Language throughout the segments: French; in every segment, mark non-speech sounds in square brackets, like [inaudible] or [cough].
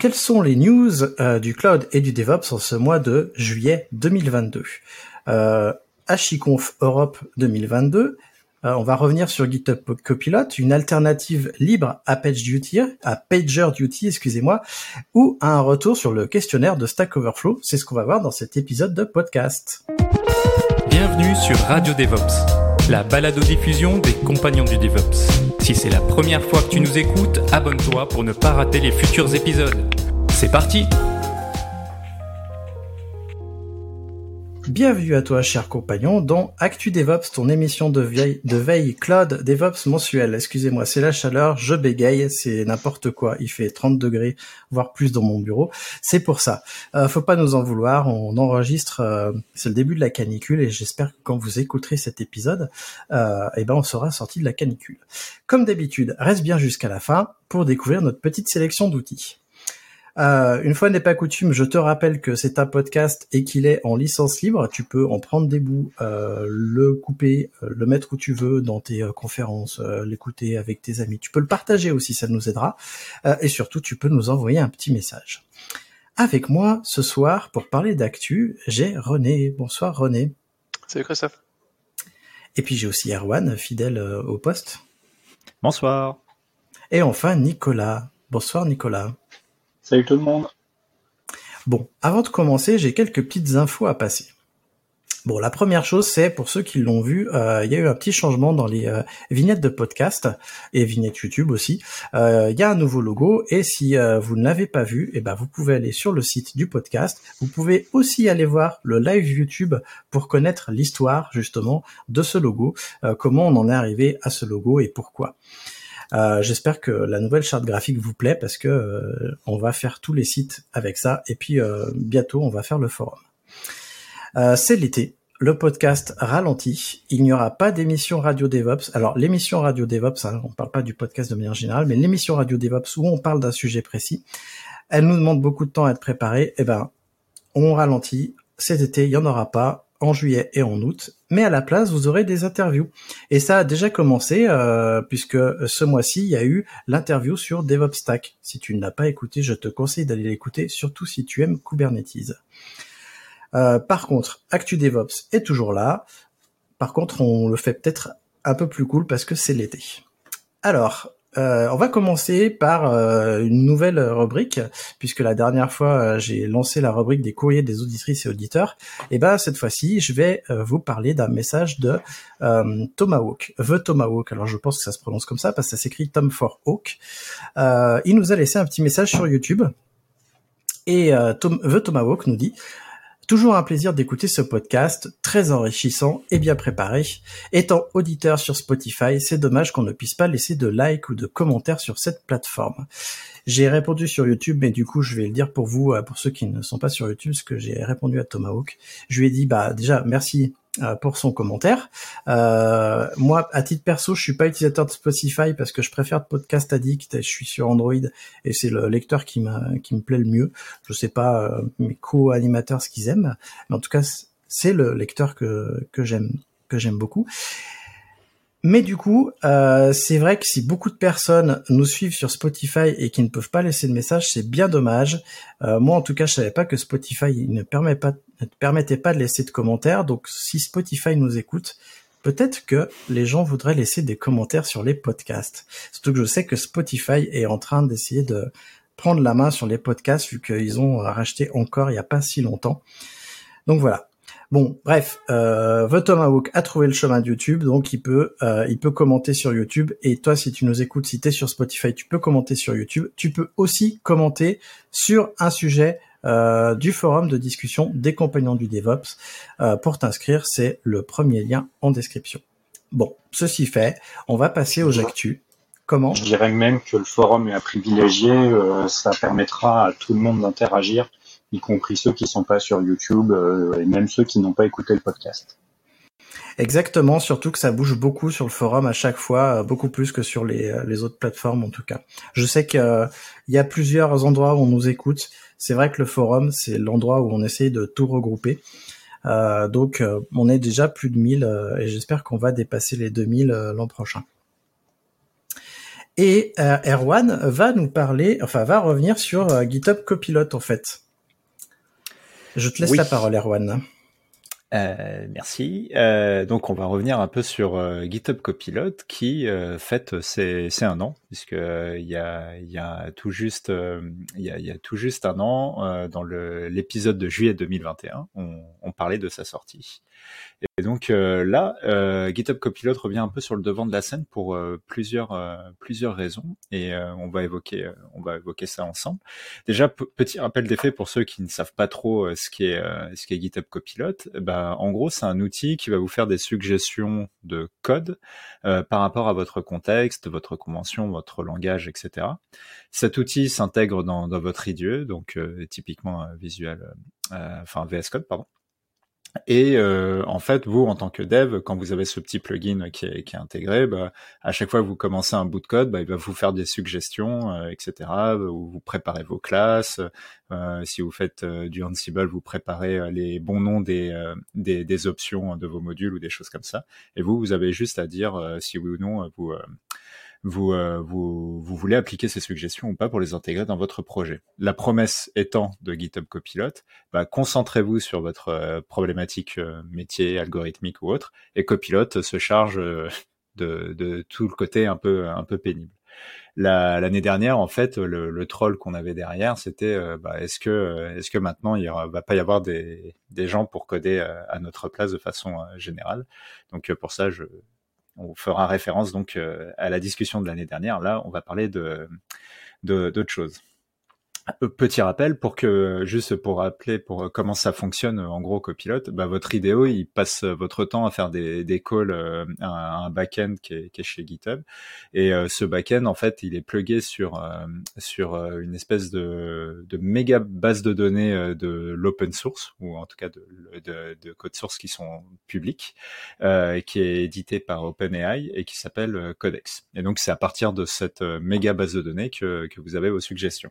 Quelles sont les news euh, du cloud et du DevOps en ce mois de juillet 2022 euh, Europe 2022, euh, on va revenir sur GitHub Copilot, une alternative libre à PagerDuty, à PagerDuty, excusez-moi, ou un retour sur le questionnaire de Stack Overflow. C'est ce qu'on va voir dans cet épisode de podcast. Bienvenue sur Radio DevOps, la balado-diffusion des compagnons du DevOps. Si c'est la première fois que tu nous écoutes, abonne-toi pour ne pas rater les futurs épisodes. C'est parti Bienvenue à toi, cher compagnon, dans Actu DevOps, ton émission de veille, de veille cloud DevOps mensuel. Excusez-moi, c'est la chaleur, je bégaye, c'est n'importe quoi. Il fait 30 degrés, voire plus dans mon bureau. C'est pour ça. Euh, faut pas nous en vouloir. On enregistre, euh, c'est le début de la canicule et j'espère que quand vous écouterez cet épisode, euh, eh ben on sera sorti de la canicule. Comme d'habitude, reste bien jusqu'à la fin pour découvrir notre petite sélection d'outils. Euh, une fois n'est pas coutume, je te rappelle que c'est un podcast et qu'il est en licence libre. Tu peux en prendre des bouts, euh, le couper, euh, le mettre où tu veux dans tes conférences, l'écouter avec tes amis. Tu peux le partager aussi, ça nous aidera. et surtout, tu peux nous envoyer un petit message. Avec moi ce soir pour parler d'actu, j'ai René. Bonsoir René. Salut Christophe. Et puis j'ai aussi Erwan, fidèle au poste. Bonsoir. Et enfin Nicolas. Bonsoir Nicolas. Salut tout le monde. Bon, avant de commencer, j'ai quelques petites infos à passer. Bon, la première chose, c'est pour ceux qui l'ont vu, euh, il y a eu un petit changement dans les euh, vignettes de podcast et vignettes YouTube aussi. Euh, il y a un nouveau logo et si vous ne l'avez pas vu, eh ben vous pouvez aller sur le site du podcast. Vous pouvez aussi aller voir le live YouTube pour connaître l'histoire justement de ce logo, comment on en est arrivé à ce logo et pourquoi. Euh, j'espère que la nouvelle charte graphique vous plaît parce que euh, on va faire tous les sites avec ça et puis euh, bientôt on va faire le forum. C'est l'été, le podcast ralentit. Il n'y aura pas d'émission Radio DevOps. Alors l'émission Radio DevOps, hein, on parle pas du podcast de manière générale, mais l'émission Radio DevOps où on parle d'un sujet précis, elle nous demande beaucoup de temps à être préparée. Eh ben, on ralentit. Cet été, il y en aura pas en juillet et en août, mais à la place, vous aurez des interviews. Et ça a déjà commencé, euh, puisque ce mois-ci, il y a eu l'interview sur DevOps Stack. Si tu ne l'as pas écouté, je te conseille d'aller l'écouter, surtout si tu aimes Kubernetes. Euh, par contre, Actu DevOps est toujours là. Par contre, on le fait peut-être un peu plus cool parce que c'est l'été. Alors, euh, on va commencer par euh, une nouvelle rubrique, puisque la dernière fois euh, j'ai lancé la rubrique des courriers des auditrices et auditeurs. Et ben cette fois-ci, je vais vous parler d'un message de Tomahawk, The Tomahawk. Alors je pense que ça se prononce comme ça parce que ça s'écrit Tom for Hawk. il nous a laissé un petit message sur YouTube. Et Tom, The Tomahawk nous dit Toujours un plaisir d'écouter ce podcast, très enrichissant et bien préparé. Étant auditeur sur Spotify, c'est dommage qu'on ne puisse pas laisser de like ou de commentaires sur cette plateforme. J'ai répondu sur YouTube, mais du coup, je vais le dire pour vous, euh, pour ceux qui ne sont pas sur YouTube, ce que j'ai répondu à Tomahawk. Je lui ai dit, bah déjà, merci pour son commentaire. Euh, moi, à titre perso, je suis pas utilisateur de Spotify parce que je préfère Podcast Addict. Et je suis sur Android et c'est le lecteur qui qui me plaît le mieux. Je sais pas euh, mes co-animateurs ce qu'ils aiment, mais en tout cas, c'est le lecteur que j'aime que j'aime beaucoup. Mais du coup, euh, c'est vrai que si beaucoup de personnes nous suivent sur Spotify et qui ne peuvent pas laisser de message, c'est bien dommage. Euh, moi, en tout cas, je savais pas que Spotify ne, permet pas, ne permettait pas de laisser de commentaires. Donc, si Spotify nous écoute, peut-être que les gens voudraient laisser des commentaires sur les podcasts. Surtout que je sais que Spotify est en train d'essayer de prendre la main sur les podcasts vu qu'ils ont racheté encore il n'y a pas si longtemps. Donc voilà. Bon, bref, euh, The Tomahawk a trouvé le chemin de YouTube, donc il peut, euh, il peut commenter sur YouTube. Et toi, si tu nous écoutes, si t'es sur Spotify, tu peux commenter sur YouTube. Tu peux aussi commenter sur un sujet euh, du forum de discussion des compagnons du DevOps. Euh, pour t'inscrire, c'est le premier lien en description. Bon, ceci fait, on va passer aux actus Comment? Je dirais même que le forum est à privilégier. Ça permettra à tout le monde d'interagir, y compris ceux qui sont pas sur YouTube euh, et même ceux qui n'ont pas écouté le podcast. Exactement, surtout que ça bouge beaucoup sur le forum à chaque fois, beaucoup plus que sur les, les autres plateformes en tout cas. Je sais qu'il y a plusieurs endroits où on nous écoute. C'est vrai que le forum, c'est l'endroit où on essaye de tout regrouper. Euh, donc on est déjà plus de 1000 et j'espère qu'on va dépasser les 2000 l'an prochain. Et euh, Erwan va nous parler, enfin va revenir sur euh, GitHub Copilot en fait. Je te laisse la parole Erwan. Euh, merci. Euh, donc on va revenir un peu sur euh, GitHub Copilot qui fête c'est un an puisque il y a il y a tout juste il y a, y a tout juste un an dans l'épisode de juillet 2021 on, on, parlait de sa sortie. Et donc là GitHub Copilot revient un peu sur le devant de la scène pour plusieurs plusieurs raisons et on va évoquer ça ensemble. Déjà petit rappel des faits pour ceux qui ne savent pas trop ce qui est ce qui est GitHub Copilot. Bah, euh, en gros, c'est un outil qui va vous faire des suggestions de code euh, par rapport à votre contexte, votre convention, votre langage, etc. Cet outil s'intègre dans, votre IDE, donc euh, typiquement visuel, enfin VS Code, pardon. Et euh, en fait, vous, en tant que dev, quand vous avez ce petit plugin qui est, qui est intégré, bah, à chaque fois que vous commencez un bout de code, bah, il va vous faire des suggestions, euh, etc. Où vous préparez vos classes. Euh, si vous faites euh, du Ansible, vous préparez euh, les bons noms des, des, des, options de vos modules ou des choses comme ça. Et vous, vous avez juste à dire si oui ou non vous vous, euh, vous, vous voulez appliquer ces suggestions ou pas pour les intégrer dans votre projet. La promesse étant de GitHub Copilot, bah, concentrez-vous sur votre euh, problématique euh, métier, algorithmique ou autre, et Copilot se charge de, de, tout le côté un peu, un peu pénible. L'année dernière, en fait, le, le troll qu'on avait derrière, c'était bah, est-ce que, est-ce que maintenant il va pas y avoir des, des gens pour coder à notre place de façon générale? Donc pour ça, je, on fera référence donc euh, à la discussion de l'année dernière. Là, on va parler de d'autres choses. Euh, petit rappel pour que juste pour rappeler pour euh, comment ça fonctionne en gros copilote, bah, votre IDEO il passe votre temps à faire des, des calls à un back-end qui est, qui est, chez GitHub et ce back-end en fait il est plugué sur sur une espèce de, méga base de données de l'open source ou en tout cas de, de, de code source qui sont publics euh, qui est édité par OpenAI et qui s'appelle Codex et donc c'est à partir de cette méga base de données que vous avez vos suggestions.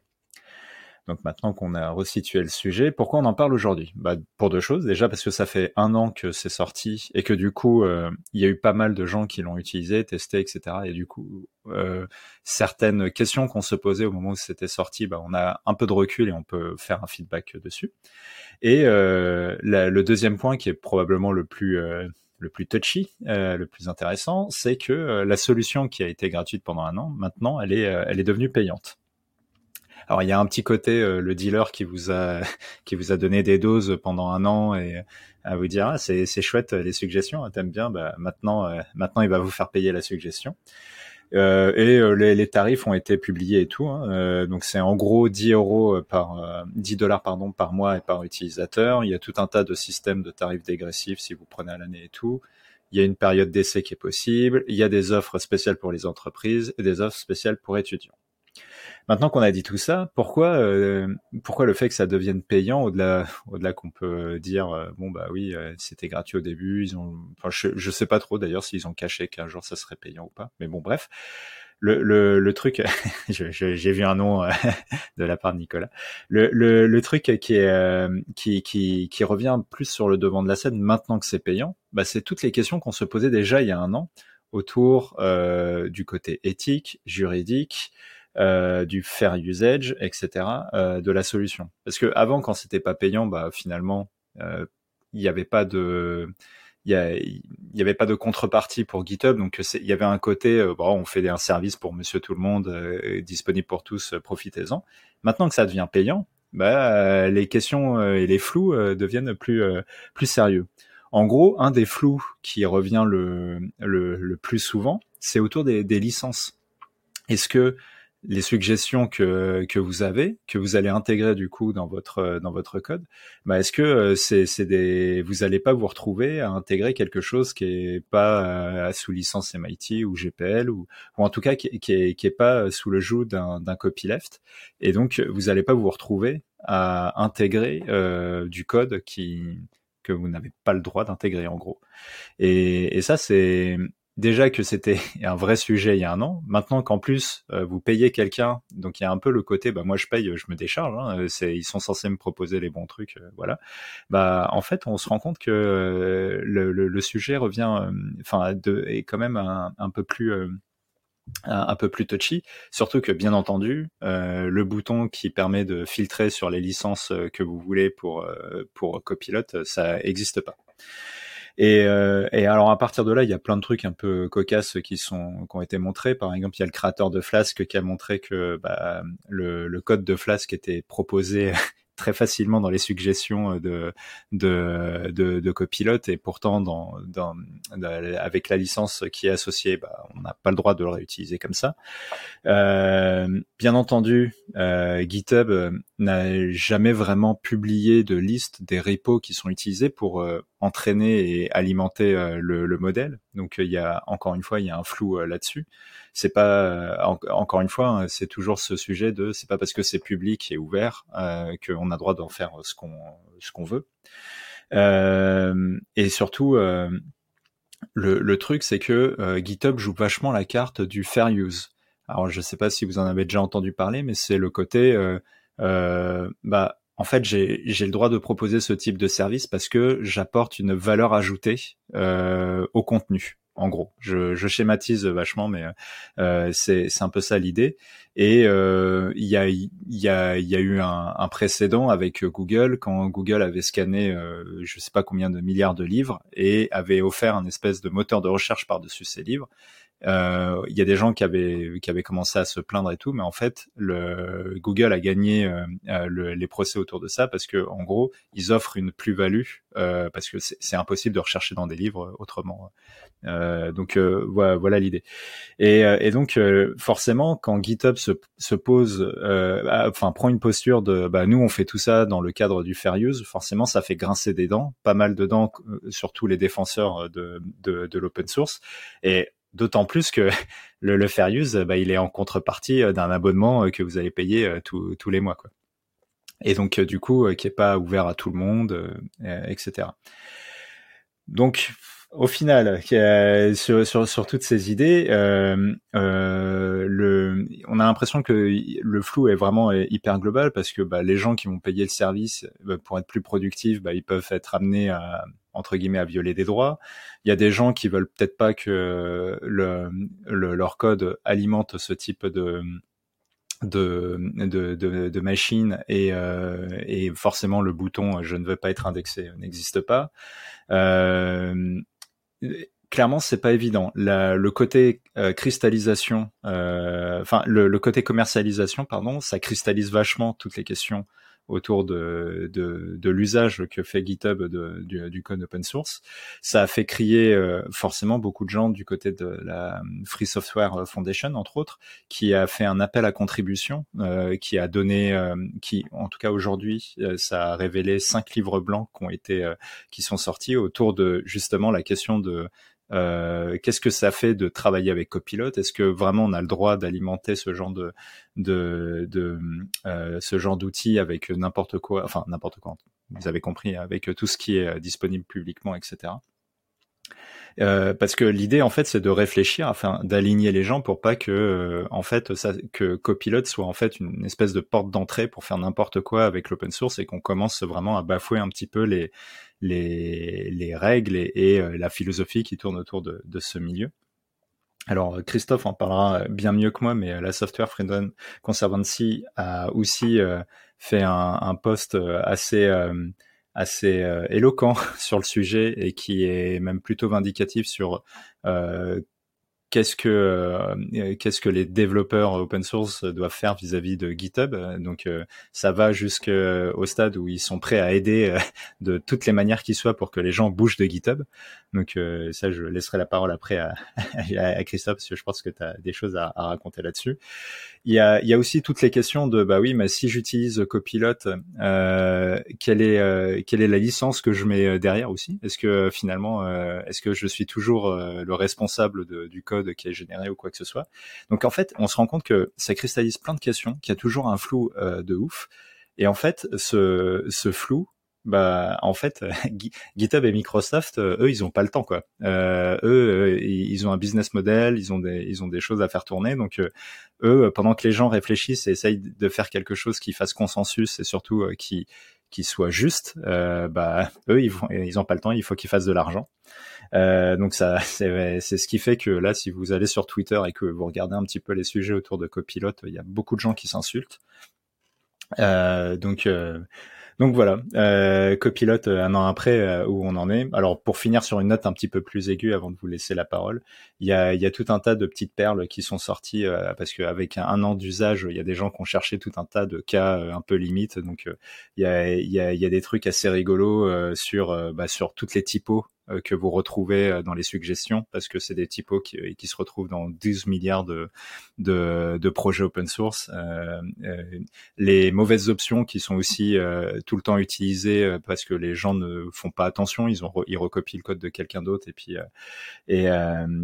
Donc maintenant qu'on a resitué le sujet, pourquoi on en parle aujourd'hui? Bah, Pour deux choses. Déjà parce que ça fait un an que c'est sorti et que du coup, euh, il y a eu pas mal de gens qui l'ont utilisé, testé, etc. Et du coup, euh, certaines questions qu'on se posait au moment où c'était sorti, bah, on a un peu de recul et on peut faire un feedback dessus. Et euh, le deuxième point qui est probablement le plus le plus touchy, le plus intéressant, c'est que la solution qui a été gratuite pendant un an, maintenant, elle est, elle est devenue payante. Alors il y a un petit côté euh, le dealer qui vous a [laughs] qui vous a donné des doses pendant un an et à vous dire ah, c'est c'est chouette les suggestions, hein, t'aimes bien, bah maintenant euh, maintenant il va vous faire payer la suggestion. Euh, et euh, les, les, tarifs ont été publiés et tout. Hein. donc c'est en gros 10 euros par 10 dollars pardon par mois et par utilisateur. Il y a tout un tas de systèmes de tarifs dégressifs si vous prenez à l'année et tout. Il y a une période d'essai qui est possible. Il y a des offres spéciales pour les entreprises et des offres spéciales pour étudiants. Maintenant qu'on a dit tout ça, pourquoi, euh, pourquoi le fait que ça devienne payant au-delà, au-delà qu'on peut dire, euh, bon bah oui, euh, c'était gratuit au début, ils ont, enfin je, je sais pas trop d'ailleurs s'ils ont caché qu'un jour ça serait payant ou pas, mais bon bref. Le, le, le truc, [laughs] j'ai vu un nom [laughs] de la part de Nicolas. Le, le, le truc qui, est, qui, qui, qui revient plus sur le devant de la scène maintenant que c'est payant, bah, c'est toutes les questions qu'on se posait déjà il y a un an autour du côté éthique, juridique, euh, du fair usage, etc. Euh, de la solution. Parce que avant, quand c'était pas payant, bah finalement, euh, il n'y avait pas de il y, avait pas de contrepartie pour GitHub, donc il y avait un côté, bon, on fait un service pour Monsieur tout le monde, disponible pour tous, profitez-en. Maintenant que ça devient payant, bah, les questions et les flous deviennent plus plus sérieux. En gros, un des flous qui revient le, le, le plus souvent, c'est autour des, des licences. Est-ce que les suggestions que, que vous avez, que vous allez intégrer du coup dans votre dans votre code, bah est-ce que euh, c'est c'est des vous allez pas vous retrouver à intégrer quelque chose qui est pas euh, sous licence MIT ou GPL ou ou en tout cas qui, qui est qui est pas sous le joug d'un d'un copyleft et donc vous allez pas vous retrouver à intégrer euh, du code qui que vous n'avez pas le droit d'intégrer en gros. Et, et ça c'est déjà que c'était [laughs] un vrai sujet il y a un an. Maintenant qu'en plus euh, vous payez quelqu'un, donc il y a un peu le côté, bah moi je paye, je me décharge. Hein, c'est ils sont censés me proposer les bons trucs, euh, voilà. Bah en fait on se rend compte que euh, le, le, le, sujet revient, enfin est quand même un, peu plus un, peu plus touchy, surtout que bien entendu, euh, le bouton qui permet de filtrer sur les licences que vous voulez pour pour Copilot, ça n'existe pas. Et, euh, et, alors à partir de là, il y a plein de trucs un peu cocasses qui sont qui ont été montrés. Par exemple, il y a le créateur de Flask qui a montré que bah, le, le, code de Flask était proposé [laughs] très facilement dans les suggestions de de, de, de copilote et pourtant dans, dans, avec la licence qui est associée, bah, on n'a pas le droit de le réutiliser comme ça. Euh, bien entendu, euh, GitHub euh, n'a jamais vraiment publié de liste des repos qui sont utilisés pour euh, entraîner et alimenter le, le, modèle. Donc il y a encore une fois il y a un flou là-dessus c'est pas euh, encore une fois, hein, c'est toujours ce sujet de c'est pas parce que c'est public et ouvert euh, qu'on a droit d'en faire ce qu'on ce qu'on veut. Euh, et surtout, euh, le, le, truc c'est que GitHub joue vachement la carte du fair use. Alors je sais pas si vous en avez déjà entendu parler, mais c'est le côté bah en fait, j'ai le droit de proposer ce type de service parce que j'apporte une valeur ajoutée euh, au contenu en gros. Je, je, schématise vachement, mais euh, c'est un peu ça l'idée. Et euh, il y, a, eu un, précédent avec Google quand Google avait scanné, euh, je sais pas combien de milliards de livres et avait offert un espèce de moteur de recherche par-dessus ces livres. Euh, il y a des gens qui avaient qui avaient commencé à se plaindre et tout, mais en fait, le Google a gagné euh, euh, le, les procès autour de ça parce que en gros, ils offrent une plus-value parce que c'est impossible de rechercher dans des livres autrement. donc voilà, voilà l'idée. Et, et, donc forcément, quand GitHub se, se pose, enfin prend une posture de, bah nous on fait tout ça dans le cadre du fair use, forcément ça fait grincer des dents, pas mal de dents, surtout les défenseurs de, de, de l'open source. Et D'autant plus que [laughs] le, le fair use, bah, il est en contrepartie euh, d'un abonnement euh, que vous allez payer euh, tous les mois. Quoi. Et donc, du coup, qui est pas ouvert à tout le monde, etc. Donc, au final, sur, toutes ces idées, on a l'impression que le flou est vraiment hyper global parce que bah, les gens qui vont payer le service pour être plus productifs, bah, ils peuvent être amenés à entre guillemets à violer des droits. Il y a des gens qui veulent peut-être pas que le, le, leur code alimente ce type de machine et, euh, et forcément le bouton je ne veux pas être indexé n'existe pas. Euh, clairement c'est pas évident. Le côté euh, cristallisation, euh, enfin le, côté commercialisation, pardon, ça cristallise vachement toutes les questions autour de, de, de l'usage que fait GitHub de, du, du, code open source. Ça a fait crier euh, forcément beaucoup de gens du côté de la Free Software Foundation, entre autres, qui a fait un appel à contribution, euh, qui a donné, euh, qui en tout cas aujourd'hui, euh, ça a révélé cinq livres blancs qui ont été, qui sont sortis autour de justement la question de euh, qu'est-ce que ça fait de travailler avec Copilot Est-ce que vraiment on a le droit d'alimenter ce genre de, euh, ce genre d'outils avec n'importe quoi, enfin n'importe quoi. Vous avez compris, avec tout ce qui est disponible publiquement, etc. Euh, parce que l'idée en fait c'est de réfléchir afin d'aligner les gens pour pas que euh, en fait ça, que Copilot soit en fait une espèce de porte d'entrée pour faire n'importe quoi avec l'open source et qu'on commence vraiment à bafouer un petit peu les les, les règles et, et euh, la philosophie qui tourne autour de, de ce milieu. Alors Christophe en parlera bien mieux que moi, mais la Software Freedom Conservancy a aussi fait un, un post assez assez euh, éloquent [laughs] sur le sujet et qui est même plutôt vindicatif sur euh, qu'est-ce que euh, qu'est-ce que les développeurs open source doivent faire vis-à-vis de GitHub. Donc ça va jusqu'au stade où ils sont prêts à aider [laughs] de toutes les manières qui soient pour que les gens bougent de GitHub. Donc ça, je laisserai la parole après [laughs] à, à, Christophe parce que je pense que tu as des choses à, à raconter là-dessus. Il y a, il y a aussi toutes les questions de bah oui, mais si j'utilise Copilot, euh, quelle est euh, quelle est la licence que je mets euh, derrière aussi? Est-ce que finalement, euh, est-ce que je suis toujours le responsable du code qui est généré ou quoi que ce soit. Donc en fait, on se rend compte que ça cristallise plein de questions, qu'il y a toujours un flou de ouf. Et en fait, ce, flou, bah en fait [laughs] GitHub et Microsoft euh, eux ils ont pas le temps quoi. Euh, eux euh, ils ont un business model ils ont des ils ont des choses à faire tourner. Donc eux pendant que les gens réfléchissent et essayent de faire quelque chose qui fasse consensus et surtout qui qui soit juste bah eux ils vont ils ont pas le temps il faut qu'ils fassent de l'argent. Donc ça [laughs] c'est ce qui fait que là si vous allez sur Twitter et que vous regardez un petit peu les sujets autour de Copilot il y a beaucoup de gens qui s'insultent. Donc donc voilà, euh, copilote euh, un an après euh, où on en est. Alors pour finir sur une note un petit peu plus aiguë avant de vous laisser la parole, il y a, tout un tas de petites perles qui sont sorties parce qu'avec un, an d'usage, il y a des gens qui ont cherché tout un tas de cas un peu limites. Donc il y a, des trucs assez rigolos sur bah, sur toutes les typos que vous retrouvez euh, dans les suggestions parce que c'est des typos qui, qui, se retrouvent dans 12 milliards de, de, de projets open source. Euh, euh, les mauvaises options qui sont aussi euh, tout le temps utilisées parce que les gens ne font pas attention, ils ont ils recopient le code de quelqu'un d'autre et puis et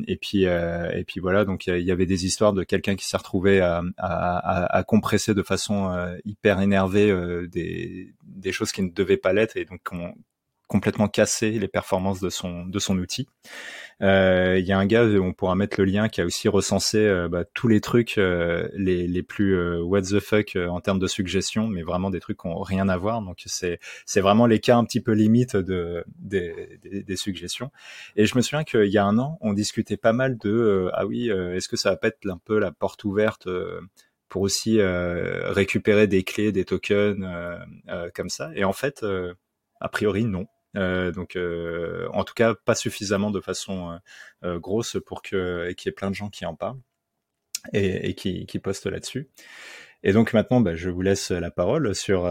et puis et puis voilà donc il y, avait des histoires de quelqu'un qui s'est retrouvé à, à, à, compresser de façon hyper énervée des des choses qui ne devaient pas l'être et donc on, complètement cassé les performances de son de son outil. Euh, il y a un gars, on pourra mettre le lien, qui a aussi recensé euh, bah, tous les trucs euh, les, les plus what the fuck en termes de suggestions, mais vraiment des trucs qui ont rien à voir. Donc c'est c'est vraiment les cas un petit peu limites de des suggestions. Et je me souviens qu'il y a un an, on discutait pas mal de ah oui, est-ce que ça va pas être un peu la porte ouverte pour aussi récupérer des clés, des tokens comme ça. Et en fait, a priori non. Euh, donc, euh, en tout cas, pas suffisamment de façon euh, grosse pour que qu'il y ait plein de gens qui en parlent et, qui, qui postent là-dessus. Et donc maintenant, bah, je vous laisse la parole sur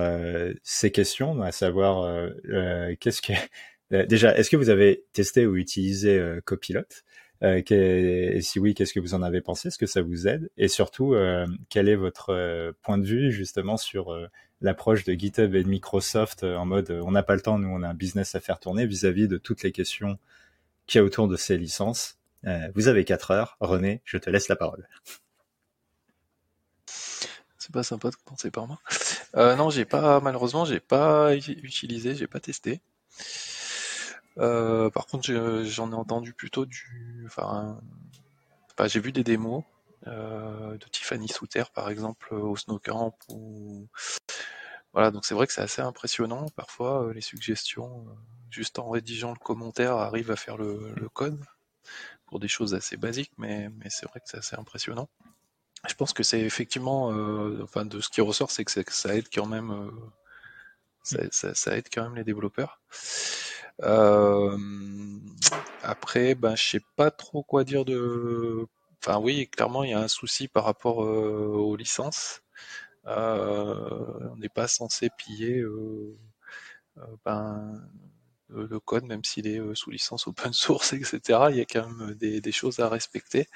ces questions, à savoir qu'est-ce que déjà, est-ce que vous avez testé ou utilisé Copilot? Et si oui, qu'est-ce que vous en avez pensé? Est-ce que ça vous aide? Et surtout, quel est votre point de vue justement sur l'approche de GitHub et de Microsoft euh, en mode euh, on n'a pas le temps, nous on a un business à faire tourner vis-à-vis de toutes les questions qu'il y a autour de ces licences? Euh, vous avez 4 heures. René, je te laisse la parole. C'est pas sympa de commencer par moi. non, j'ai pas, malheureusement, j'ai pas utilisé, j'ai pas testé. Par contre, j'en ai entendu plutôt du, enfin, j'ai vu des démos de Tiffany Souter, par exemple, au Snowcamp ou voilà, donc c'est vrai que c'est assez impressionnant. Parfois, euh, les suggestions, euh, juste en rédigeant le commentaire, arrivent à faire le, code pour des choses assez basiques, mais, mais c'est vrai que c'est assez impressionnant. Je pense que c'est effectivement, euh, enfin, de ce qui ressort, c'est que, ça aide quand même, ça, aide quand même les développeurs. Après, ben, je sais pas trop quoi dire de. Enfin, oui, clairement, il y a un souci par rapport aux licences. Euh, on n'est pas censé piller euh, euh, ben, le code, même s'il est sous licence open [laughs] source, etc. Il y a quand même des, choses à respecter.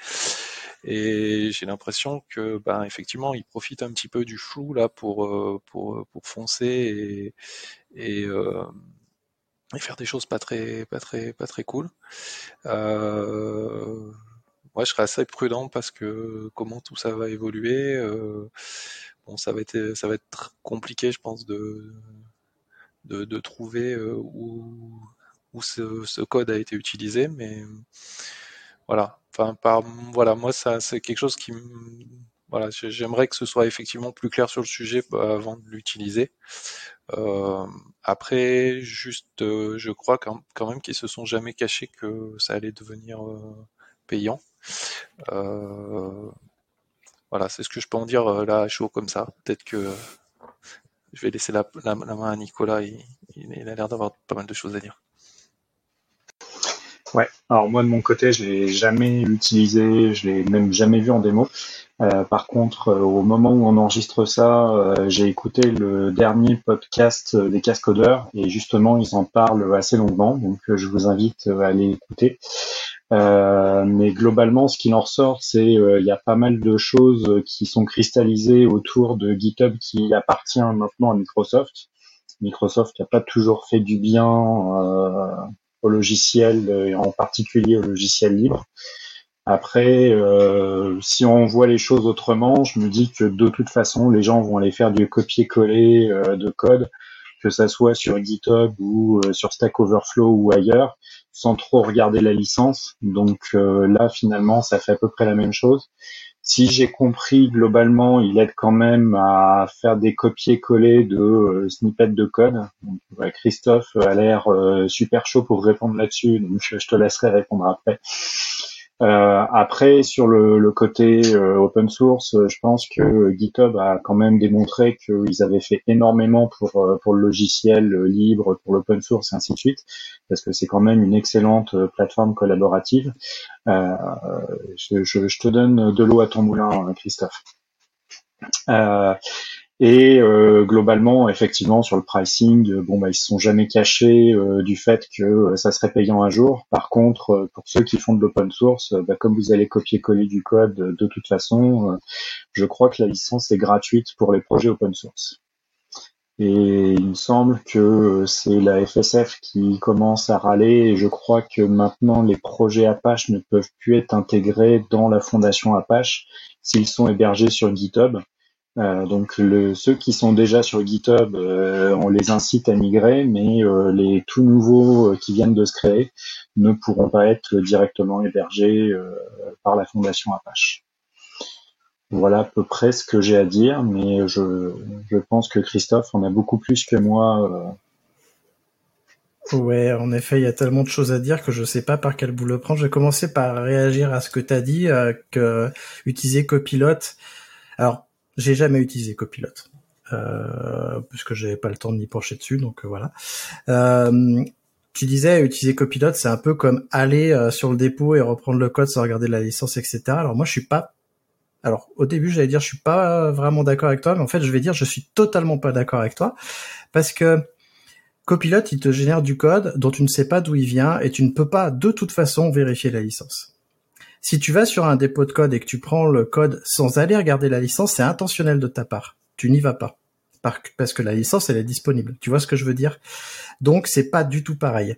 Et j'ai l'impression que, ben, effectivement, il profite un petit peu du flou là pour pour, pour foncer et, et, faire des choses pas très pas très pas très cool. moi, je serais assez prudent parce que comment tout ça va évoluer ça va être, ça va être compliqué, je pense, de, de, trouver euh, où, où ce, code a été utilisé, mais voilà. Enfin, par, voilà, moi, ça, c'est quelque chose qui, voilà, j'aimerais que ce soit effectivement plus clair sur le sujet bah, avant de l'utiliser. Euh, après, juste, euh, je crois quand, même qu'ils se sont jamais cachés que ça allait devenir payant. Voilà, c'est ce que je peux en dire euh, là, chaud comme ça. Peut-être que euh, je vais laisser la, main à Nicolas. Il, il a l'air d'avoir pas mal de choses à dire. Ouais. Alors moi de mon côté, je l'ai jamais utilisé, je l'ai même jamais vu en démo. Euh, par contre, euh, au moment où on enregistre ça, euh, j'ai écouté le dernier podcast des cascodeurs et justement ils en parlent assez longuement, donc je vous invite à aller écouter. mais globalement, ce qui en ressort, c'est il y a pas mal de choses qui sont cristallisées autour de GitHub qui appartient maintenant à Microsoft. Microsoft n'a pas toujours fait du bien au logiciel, et en particulier au logiciel libre. Après, euh, si on voit les choses autrement, je me dis que de toute façon, les gens vont aller faire du copier-coller euh, de code, que ça soit sur GitHub ou euh, sur Stack Overflow ou ailleurs, sans trop regarder la licence. Donc là, finalement, ça fait à peu près la même chose. Si j'ai compris globalement, il aide quand même à faire des copier-coller de snippets de code. Donc, Christophe a l'air super chaud pour répondre là-dessus, donc je te laisserai répondre après. Euh, après, sur le, le côté euh, open source, je pense que GitHub a quand même démontré qu'ils avaient fait énormément pour euh, pour le logiciel libre, pour l'open source et ainsi de suite, parce que c'est quand même une excellente plateforme collaborative. Euh, je, je, je, te donne de l'eau à ton moulin, Christophe. Euh, et euh, globalement, effectivement, sur le pricing, euh, bon bah ils se sont jamais cachés euh, du fait que ça serait payant un jour. Par contre, pour ceux qui font de l'open source, bah, comme vous allez copier-coller du code de toute façon, je crois que la licence est gratuite pour les projets open source. Et il me semble que c'est la FSF qui commence à râler et je crois que maintenant les projets Apache ne peuvent plus être intégrés dans la fondation Apache s'ils sont hébergés sur GitHub. Euh, donc le, ceux qui sont déjà sur GitHub, euh, on les incite à migrer, mais euh, les tout nouveaux qui viennent de se créer ne pourront pas être directement hébergés par la fondation Apache. Voilà à peu près ce que j'ai à dire, mais je, je pense que Christophe en a beaucoup plus que moi. Ouais, en effet, il y a tellement de choses à dire que je sais pas par quel bout le prendre. Je vais commencer par réagir à ce que tu as dit, que utiliser copilote. Alors, j'ai jamais utilisé Copilot. Euh, puisque j'avais pas le temps de m'y pencher dessus, donc euh, voilà. Euh, tu disais utiliser Copilot, c'est un peu comme aller euh, sur le dépôt et reprendre le code sans regarder la licence, etc. Alors moi, je suis pas. Alors au début, j'allais dire je suis pas vraiment d'accord avec toi, mais en fait, je vais dire je suis totalement pas d'accord avec toi parce que Copilot, il te génère du code dont tu ne sais pas d'où il vient et tu ne peux pas de toute façon vérifier la licence. Si tu vas sur un dépôt de code et que tu prends le code sans aller regarder la licence, c'est intentionnel de ta part. Tu n'y vas pas. Parce que la licence, elle est disponible. Tu vois ce que je veux dire? Donc, c'est pas du tout pareil.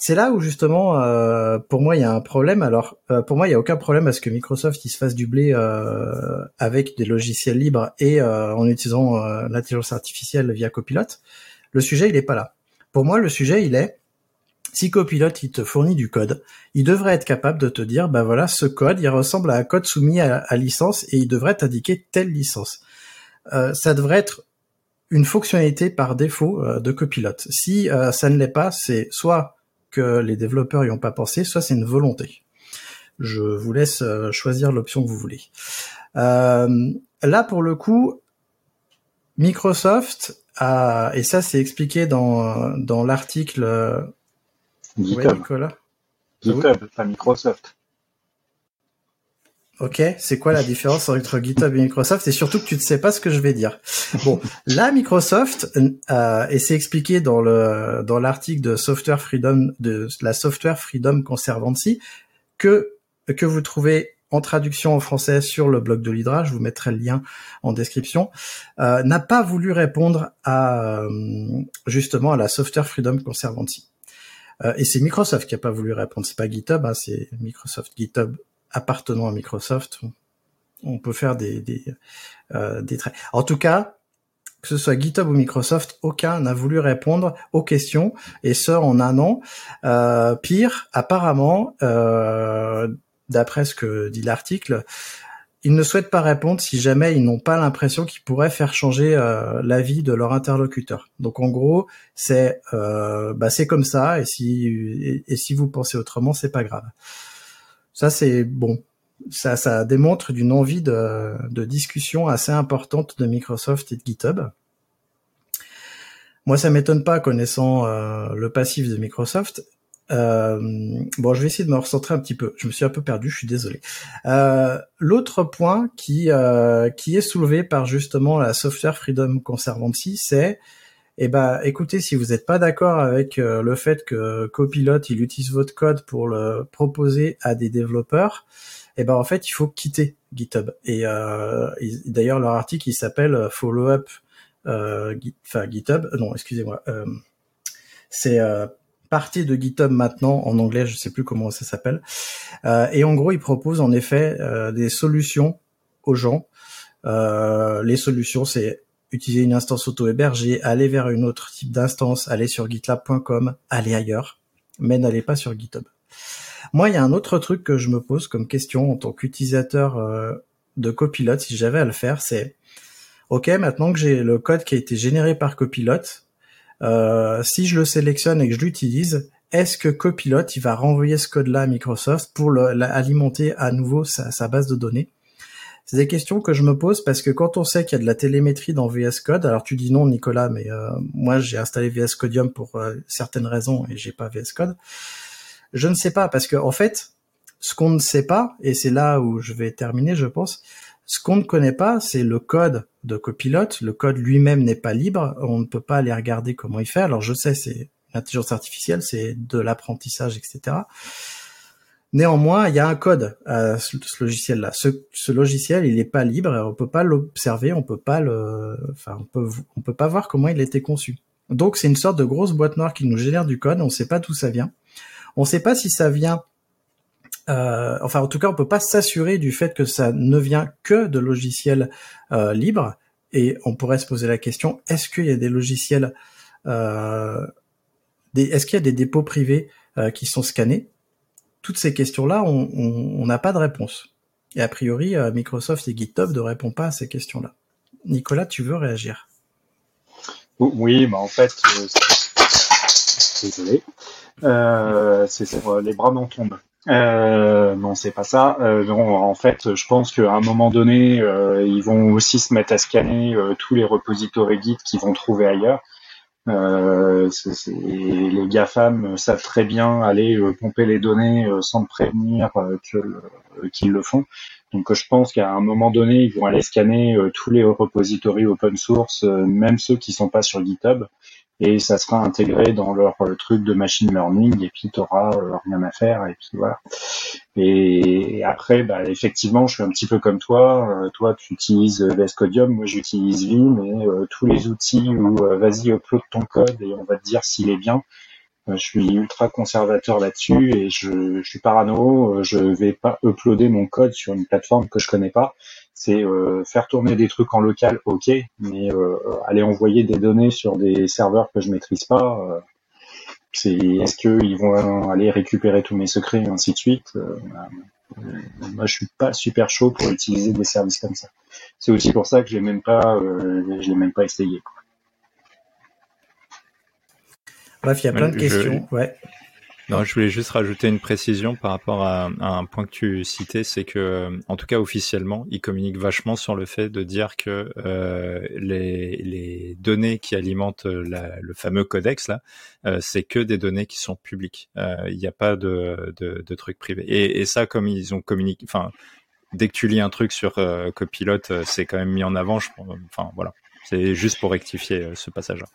C'est là où justement, euh, pour moi, il y a un problème. Alors, euh, pour moi, il y a aucun problème à ce que Microsoft il se fasse du blé euh, avec des logiciels libres et en utilisant l'intelligence artificielle via Copilot. Le sujet, il est pas là. Pour moi, le sujet, il est si Copilot il te fournit du code, il devrait être capable de te dire, bah voilà, ce code, il ressemble à un code soumis à, licence et il devrait t'indiquer telle licence. Euh, ça devrait être une fonctionnalité par défaut euh, de Copilot. Si euh, ça ne l'est pas, c'est soit que les développeurs y ont pas pensé, soit c'est une volonté. Je vous laisse choisir l'option que vous voulez. là, pour le coup, Microsoft a, et ça c'est expliqué dans, dans l'article GitHub. GitHub, pas Microsoft. Ok, c'est quoi la différence entre GitHub et Microsoft? Et surtout que tu ne sais pas ce que je vais dire. Bon, là, Microsoft, euh, et c'est expliqué dans le dans l'article de Software Freedom de la Software Freedom Conservancy que que vous trouvez en traduction en français sur le blog de l'Hydra, je vous mettrai le lien en description, euh, n'a pas voulu répondre à euh, justement à la Software Freedom Conservancy. Euh, et c'est Microsoft qui a pas voulu répondre. C'est pas GitHub, hein, c'est Microsoft. GitHub appartenant à Microsoft. On peut faire des des, euh, des traits. En tout cas, que ce soit GitHub ou Microsoft, aucun n'a voulu répondre aux questions, et ce en un an. Euh, pire, apparemment, euh, d'après ce que dit l'article, ils ne souhaitent pas répondre si jamais ils n'ont pas l'impression qu'ils pourraient faire changer euh, l'avis de leur interlocuteur. Donc en gros, c'est euh, bah, comme ça et si et, si vous pensez autrement, c'est pas grave. Ça c'est bon. Ça ça démontre d'une envie de, de discussion assez importante de Microsoft et de GitHub. Moi, ça m'étonne pas connaissant euh, le passif de Microsoft. Euh, bon, je vais essayer de me recentrer un petit peu. Je me suis un peu perdu, je suis désolé. Euh, L'autre point qui euh, qui est soulevé par justement la Software Freedom Conservancy, c'est eh ben, écoutez, si vous n'êtes pas d'accord avec euh, le fait que Copilot il utilise votre code pour le proposer à des développeurs, eh ben en fait il faut quitter GitHub. Et euh, d'ailleurs leur article il s'appelle Follow Up, euh, GitHub, non excusez-moi, euh, c'est euh, partie de GitHub maintenant en anglais, je sais plus comment ça s'appelle. et en gros il propose en effet des solutions aux gens. les solutions c'est utiliser une instance auto-hébergée, aller vers une autre type d'instance, aller sur gitlab.com, aller ailleurs, mais n'allez pas sur GitHub. Moi, il y a un autre truc que je me pose comme question en tant qu'utilisateur euh, de Copilot, si j'avais à le faire, c'est OK, maintenant que j'ai le code qui a été généré par Copilot, euh, si je le sélectionne et que je l'utilise, est-ce que Copilot il va renvoyer ce code-là à Microsoft pour alimenter à nouveau sa base de données? C'est des questions que je me pose parce que quand on sait qu'il y a de la télémétrie dans VS Code, alors tu dis non Nicolas, mais euh, moi j'ai installé VS Codium pour euh, certaines raisons et j'ai pas VS Code. Je ne sais pas parce que en fait, ce qu'on ne sait pas et c'est là où je vais terminer, je pense. Ce qu'on ne connaît pas, c'est le code de Copilot. Le code lui-même n'est pas libre. On ne peut pas aller regarder comment il fait. Alors je sais, c'est l'intelligence artificielle, c'est de l'apprentissage, etc. Néanmoins, il y a un code à ce, logiciel-là. Ce, logiciel, il n'est pas libre, on peut pas l'observer, on peut pas le, enfin, on peut, on peut pas voir comment il a été conçu. Donc, c'est une sorte de grosse boîte noire qui nous génère du code. On ne sait pas d'où ça vient. On ne sait pas si ça vient. Euh, enfin, en tout cas, on peut pas s'assurer du fait que ça ne vient que de logiciels euh, libres. Et on pourrait se poser la question est-ce qu'il y a des logiciels, euh, est-ce qu'il y a des dépôts privés euh, qui sont scannés? Toutes ces questions-là, on n'a pas de réponse. Et a priori, Microsoft et GitHub ne répondent pas à ces questions-là. Nicolas, tu veux réagir? Oui, bah en fait, désolé, c'est sur les bras m'en tombent. Euh, non, c'est pas ça. non, en fait, je pense qu'à un moment donné, ils vont aussi se mettre à scanner tous les repositories Git qu'ils vont trouver ailleurs. Euh, les GAFAM savent très bien aller euh, pomper les données euh, sans prévenir qu'ils le font. Donc je pense qu'à un moment donné, ils vont aller scanner tous les repositories open source, même ceux qui sont pas sur GitHub, et ça sera intégré dans leur euh, truc de machine learning et puis tu auras euh, rien à faire et puis voilà. Et, après, bah, effectivement, je suis un petit peu comme toi. Euh, toi, tu utilises VS Codium, moi j'utilise Vim et tous les outils où vas-y upload ton code et on va te dire s'il est bien. je suis ultra conservateur là-dessus et je, je suis parano. Je vais pas uploader mon code sur une plateforme que je connais pas c'est euh, faire tourner des trucs en local, ok, mais euh, aller envoyer des données sur des serveurs que je maîtrise pas, euh, c'est est-ce qu'ils vont aller récupérer tous mes secrets et ainsi de suite. moi, je suis pas super chaud pour utiliser des services comme ça. C'est aussi pour ça que je l'ai même pas, je l'ai même pas essayé. Bref, il y a plein de questions. Ouais. Non, je voulais juste rajouter une précision par rapport à, un point que tu citais, c'est que, en tout cas officiellement, ils communiquent vachement sur le fait de dire que euh, les, données qui alimentent la, le fameux codex là, euh, c'est que des données qui sont publiques. Euh, il n'y a pas de, de, de trucs privés. Et, ça, comme ils ont communiqué, enfin, dès que tu lis un truc sur euh, Copilot, euh, c'est quand même mis en avant. Je, enfin voilà, c'est juste pour rectifier ce passage-là.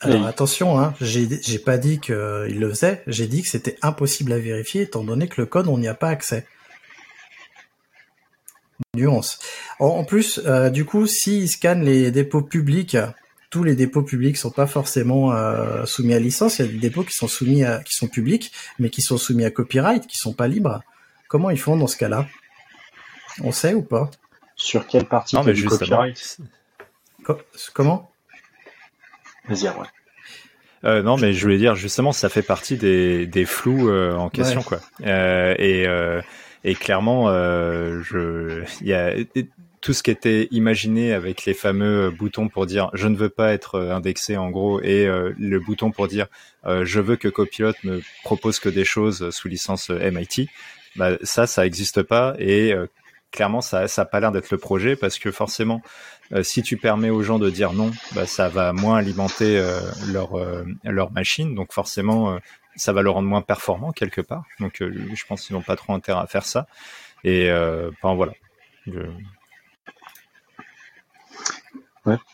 Alors attention, hein, j'ai pas dit qu'il le faisait, j'ai dit que c'était impossible à vérifier étant donné que le code on n'y a pas accès. Nuance. En, plus, euh, du coup, s'ils scannent les dépôts publics, tous les dépôts publics sont pas forcément euh, soumis à licence. Il y a des dépôts qui sont soumis à, qui sont publics, mais qui sont soumis à copyright, qui sont pas libres. Comment ils font dans ce cas-là? On sait ou pas? Sur quelle partie du copyright? Comment? Vas-y, Euh, non, mais je voulais dire justement, ça fait partie des, des flous euh, en question, quoi. Euh, et, euh, et clairement, euh, je, il y a tout ce qui était imaginé avec les fameux boutons pour dire je ne veux pas être indexé en gros et le bouton pour dire je veux que Copilot me propose que des choses sous licence MIT. Bah, ça, ça n'existe pas et clairement, ça, ça a pas l'air d'être le projet parce que forcément, euh, si tu permets aux gens de dire non, bah, ça va moins alimenter euh, leur euh, leur machine. Donc forcément, ça va le rendre moins performant quelque part. Donc, je pense qu'ils n'ont pas trop intérêt à faire ça. Et enfin voilà.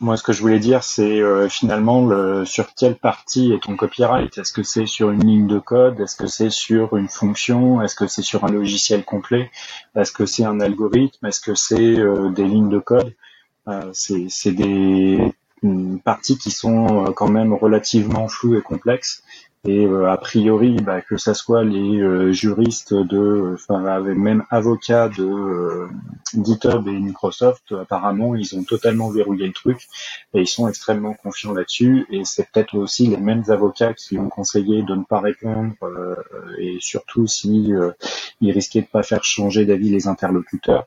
Moi, ce que je voulais dire, c'est euh, finalement le, sur quelle partie est ton copyright? Est-ce que c'est sur une ligne de code? Est-ce que c'est sur une fonction? Est-ce que c'est sur un logiciel complet? Est-ce que c'est un algorithme? Est-ce que c'est euh, des lignes de code? Euh, C'est des parties qui sont quand même relativement floues et complexes et euh, a priori, bah, que ça soit les euh, juristes de, enfin même avocats de euh, GitHub et Microsoft, apparemment, ils ont totalement verrouillé le truc et ils sont extrêmement confiants là-dessus. Et c'est peut-être aussi les mêmes avocats qui ont conseillé de ne pas répondre et surtout si ils risquaient de pas faire changer d'avis les interlocuteurs.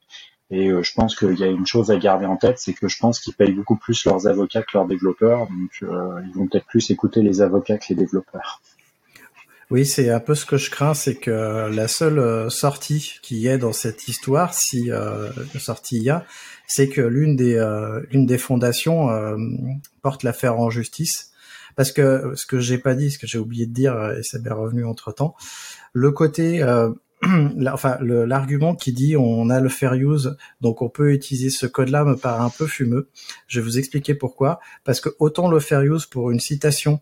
Et je pense qu'il y a une chose à garder en tête, c'est que je pense qu'ils payent beaucoup plus leurs avocats que leurs développeurs. Donc ils vont peut-être plus écouter les avocats que les développeurs. Oui, c'est un peu ce que je crains, c'est que la seule euh, sortie qui est dans cette histoire, si euh, sortie il y a, c'est que l'une des euh, une des fondations euh, porte l'affaire en justice. Parce que ce que j'ai pas dit, ce que j'ai oublié de dire, et ça m'est revenu entre temps, le côté [clears throat] enfin l'argument qui dit on a le fair use donc on peut utiliser ce code là me paraît un peu fumeux je vais vous expliquer pourquoi parce que autant le fair use pour une citation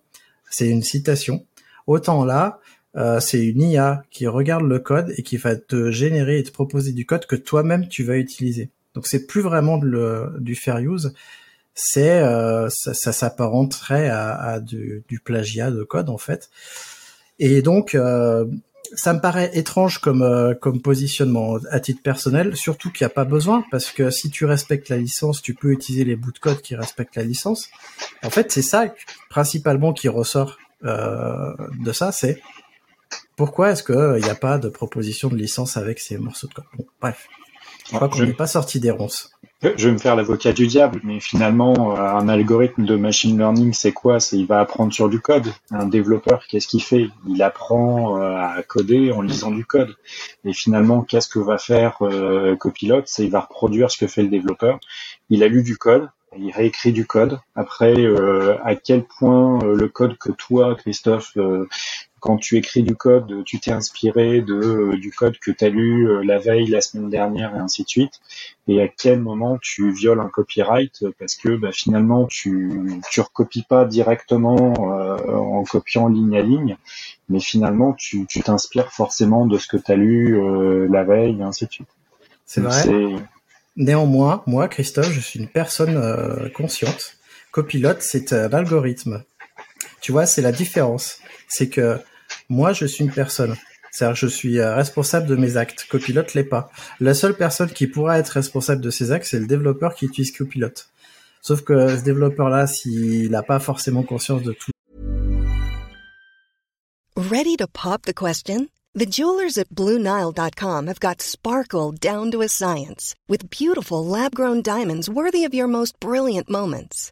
c'est une citation Autant là, euh, c'est une IA qui regarde le code et qui va te générer et te proposer du code que toi-même tu vas utiliser. Donc c'est plus vraiment du fair use, c'est euh, ça, s'apparenterait à, du, plagiat de code en fait. Et donc euh, ça me paraît étrange comme comme positionnement à titre personnel, surtout qu'il n'y a pas besoin parce que si tu respectes la licence, tu peux utiliser les bouts de code qui respectent la licence. En fait, c'est ça principalement qui ressort euh, de ça, c'est pourquoi est-ce qu'il n'y a pas de proposition de licence avec ces morceaux de code? Bref, je crois qu'on n'est pas sorti des ronces. Je vais me faire l'avocat du diable, mais finalement, euh, un algorithme de machine learning, c'est quoi? C'est il va apprendre sur du code. Un développeur, qu'est-ce qu'il fait? Il apprend euh, à coder en lisant du code. Et finalement, qu'est-ce que va faire Copilot C'est il va reproduire ce que fait le développeur. Il a lu du code, il réécrit du code. Après, euh, à quel point euh, le code que toi, Christophe, euh, quand tu écris du code, tu t'es inspiré de du code que tu as lu la veille, la semaine dernière, et ainsi de suite. Et à quel moment tu violes un copyright parce que bah, finalement tu tu recopies pas directement en copiant ligne à ligne, mais finalement tu t'inspires forcément de ce que tu as lu la veille, et ainsi de suite. C'est vrai. Néanmoins, moi, Christophe, je suis une personne euh, consciente. Copilote, c'est un algorithme. Tu vois, c'est la différence. C'est que moi, je suis une personne. C'est-à-dire, je suis euh, responsable de mes actes. Copilote l'est pas. La seule personne qui pourra être responsable de ses actes, c'est le développeur qui utilise Copilote. Sauf que ce développeur-là, s'il n'a pas forcément conscience de tout. Ready to pop the question? The jewelers at BlueNile.com have got sparkle down to a science with beautiful lab-grown diamonds worthy of your most brilliant moments.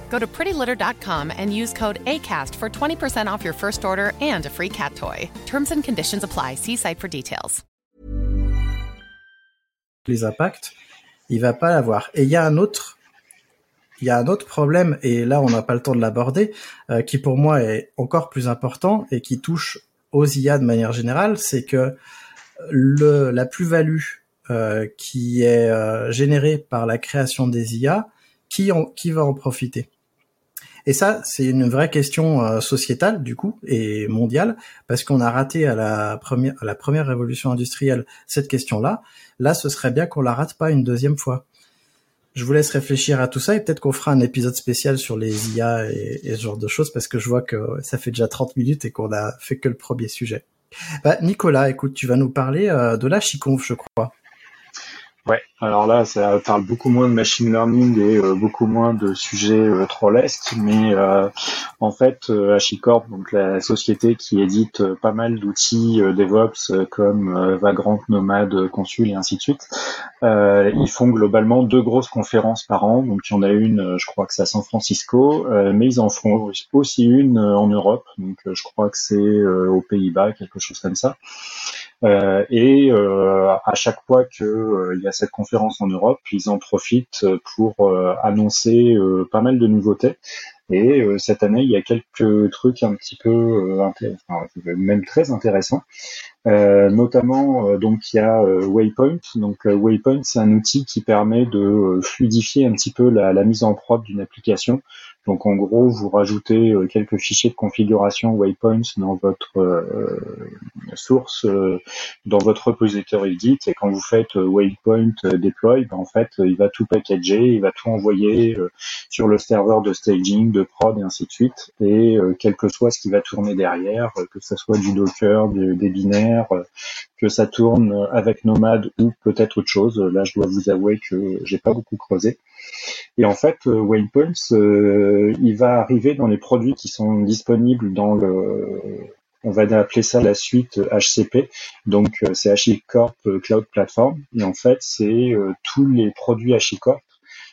Go to prettylitter.com and use code ACAST for 20% off your first order and a free cat toy. Terms and conditions apply. See site for details. Les impacts, il va pas l'avoir. Et il y a un autre problème, et là on n'a pas le temps de l'aborder, euh, qui pour moi est encore plus important et qui touche aux IA de manière générale, c'est que le, la plus-value euh, qui est euh, générée par la création des IA, qui va en profiter? Et ça, c'est une vraie question euh, sociétale du coup et mondiale parce qu'on a raté à la première révolution industrielle cette question-là. Là, ce serait bien qu'on la rate pas une deuxième fois. Je vous laisse réfléchir à tout ça et peut-être qu'on fera un épisode spécial sur les IA et, ce genre de choses parce que je vois que ça fait déjà 30 minutes et qu'on a fait que le premier sujet. Bah, Nicolas, écoute, tu vas nous parler de la Chiconf, je crois. Ouais, alors là, ça parle beaucoup moins de machine learning et euh, beaucoup moins de sujets euh, trollesques, mais euh, en fait, euh, HashiCorp, donc la société qui édite pas mal d'outils DevOps comme Vagrant, Nomad, Consul et ainsi de suite, ils font globalement deux grosses conférences par an. Donc il y en a une, je crois que c'est à San Francisco, mais ils en font aussi une en Europe. Donc je crois que c'est aux Pays-Bas, quelque chose comme ça. Euh, et euh, à chaque fois qu'il euh, y a cette conférence en Europe, ils en profitent pour annoncer pas mal de nouveautés. Et cette année, il y a quelques trucs un petit peu, même très intéressants. notamment, donc il y a Waypoint. Donc Waypoint, c'est un outil qui permet de fluidifier un petit peu la, la mise en prod d'une application. Donc en gros, vous rajoutez euh, quelques fichiers de configuration waypoints dans votre euh, source, euh, dans votre repository Git, et quand vous faites waypoint deploy, ben, en fait, il va tout packager, il va tout envoyer sur le serveur de staging, de prod et ainsi de suite. Et quel que soit ce qui va tourner derrière, que ce soit du Docker, des binaires, que ça tourne avec Nomad ou peut-être autre chose. Là, je dois vous avouer que j'ai pas beaucoup creusé. Et en fait, Waypoints, il va arriver dans les produits qui sont disponibles dans le, on va appeler ça la suite HCP. Donc euh, c'est HashiCorp Cloud Platform. Et en fait, c'est euh, tous les produits HashiCorp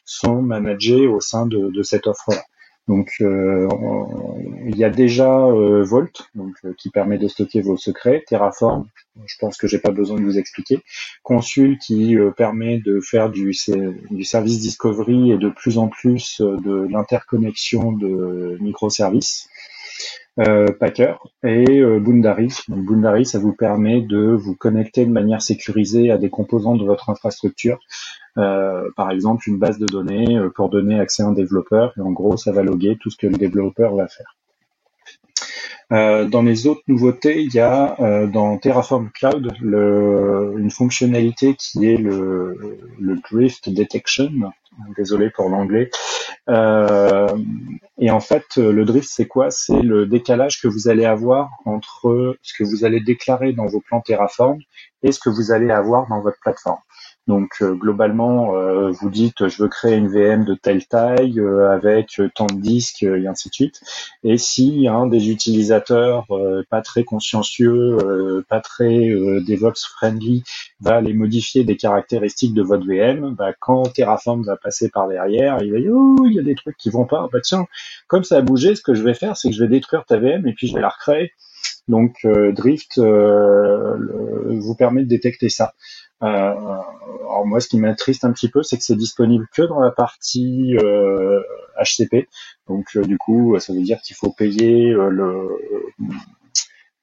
sont managés au sein de, de cette offre-là. Donc il y a déjà Vault, donc qui permet de stocker vos secrets, Terraform, je pense que j'ai pas besoin de vous expliquer. Consul qui euh, permet de faire du, service discovery et de plus en plus euh, de l'interconnexion de microservices. Euh, Packer et euh, Boundary. Boundary, ça vous permet de vous connecter de manière sécurisée à des composants de votre infrastructure. par exemple, une base de données pour donner accès à un développeur. Et en gros, ça va loguer tout ce que le développeur va faire. Euh, dans les autres nouveautés, il y a euh, dans Terraform Cloud le, une fonctionnalité qui est le, le drift detection. Désolé pour l'anglais. Euh, et en fait, le drift, c'est quoi? C'est le décalage que vous allez avoir entre ce que vous allez déclarer dans vos plans Terraform et ce que vous allez avoir dans votre plateforme. Donc euh, globalement, euh, vous dites je veux créer une VM de telle taille euh, avec tant de disques et ainsi de suite. Et si un des utilisateurs pas très consciencieux, pas très DevOps friendly va aller modifier des caractéristiques de votre VM, bah, quand Terraform va passer par derrière, il va dire oh il y a des trucs qui vont pas. Bah tiens, comme ça a bougé, ce que je vais faire, c'est que je vais détruire ta VM et puis je vais la recréer. Donc Drift vous permet de détecter ça. Euh, alors moi, ce qui m'attriste un petit peu, c'est que c'est disponible que dans la partie HCP. Euh, Donc euh, du coup, ça veut dire qu'il faut payer le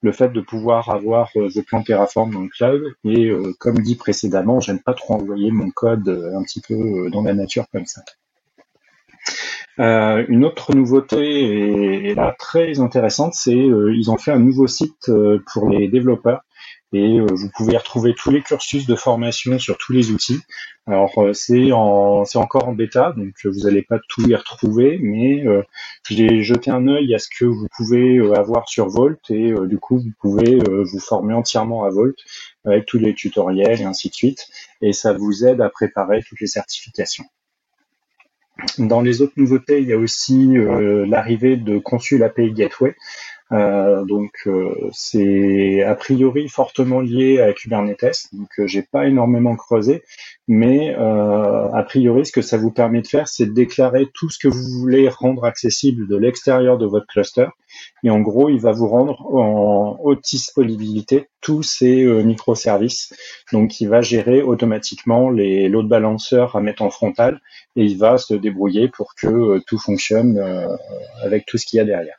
le fait de pouvoir avoir The plan Terraform dans le cloud. Et comme dit précédemment, j'aime pas trop envoyer mon code un petit peu dans la nature comme ça. une autre nouveauté et, là très intéressante, c'est ils ont fait un nouveau site pour les développeurs et euh, vous pouvez retrouver tous les cursus de formation sur tous les outils. Alors euh, c'est en c'est encore en bêta, donc euh, vous n'allez pas tout y retrouver, mais j'ai jeté un œil à ce que vous pouvez avoir sur Volt et du coup vous pouvez vous former entièrement à Volt avec tous les tutoriels et ainsi de suite, et ça vous aide à préparer toutes les certifications. Dans les autres nouveautés, il y a aussi l'arrivée de Consul API Gateway. Euh, donc euh, c'est a priori fortement lié à Kubernetes, donc euh, j'ai pas énormément creusé, mais a priori ce que ça vous permet de faire, c'est de déclarer tout ce que vous voulez rendre accessible de l'extérieur de votre cluster, et en gros il va vous rendre en haute disponibilité tous ces microservices, donc il va gérer automatiquement les load balancers à mettre en frontal, et il va se débrouiller pour que tout fonctionne avec tout ce qu'il y a derrière.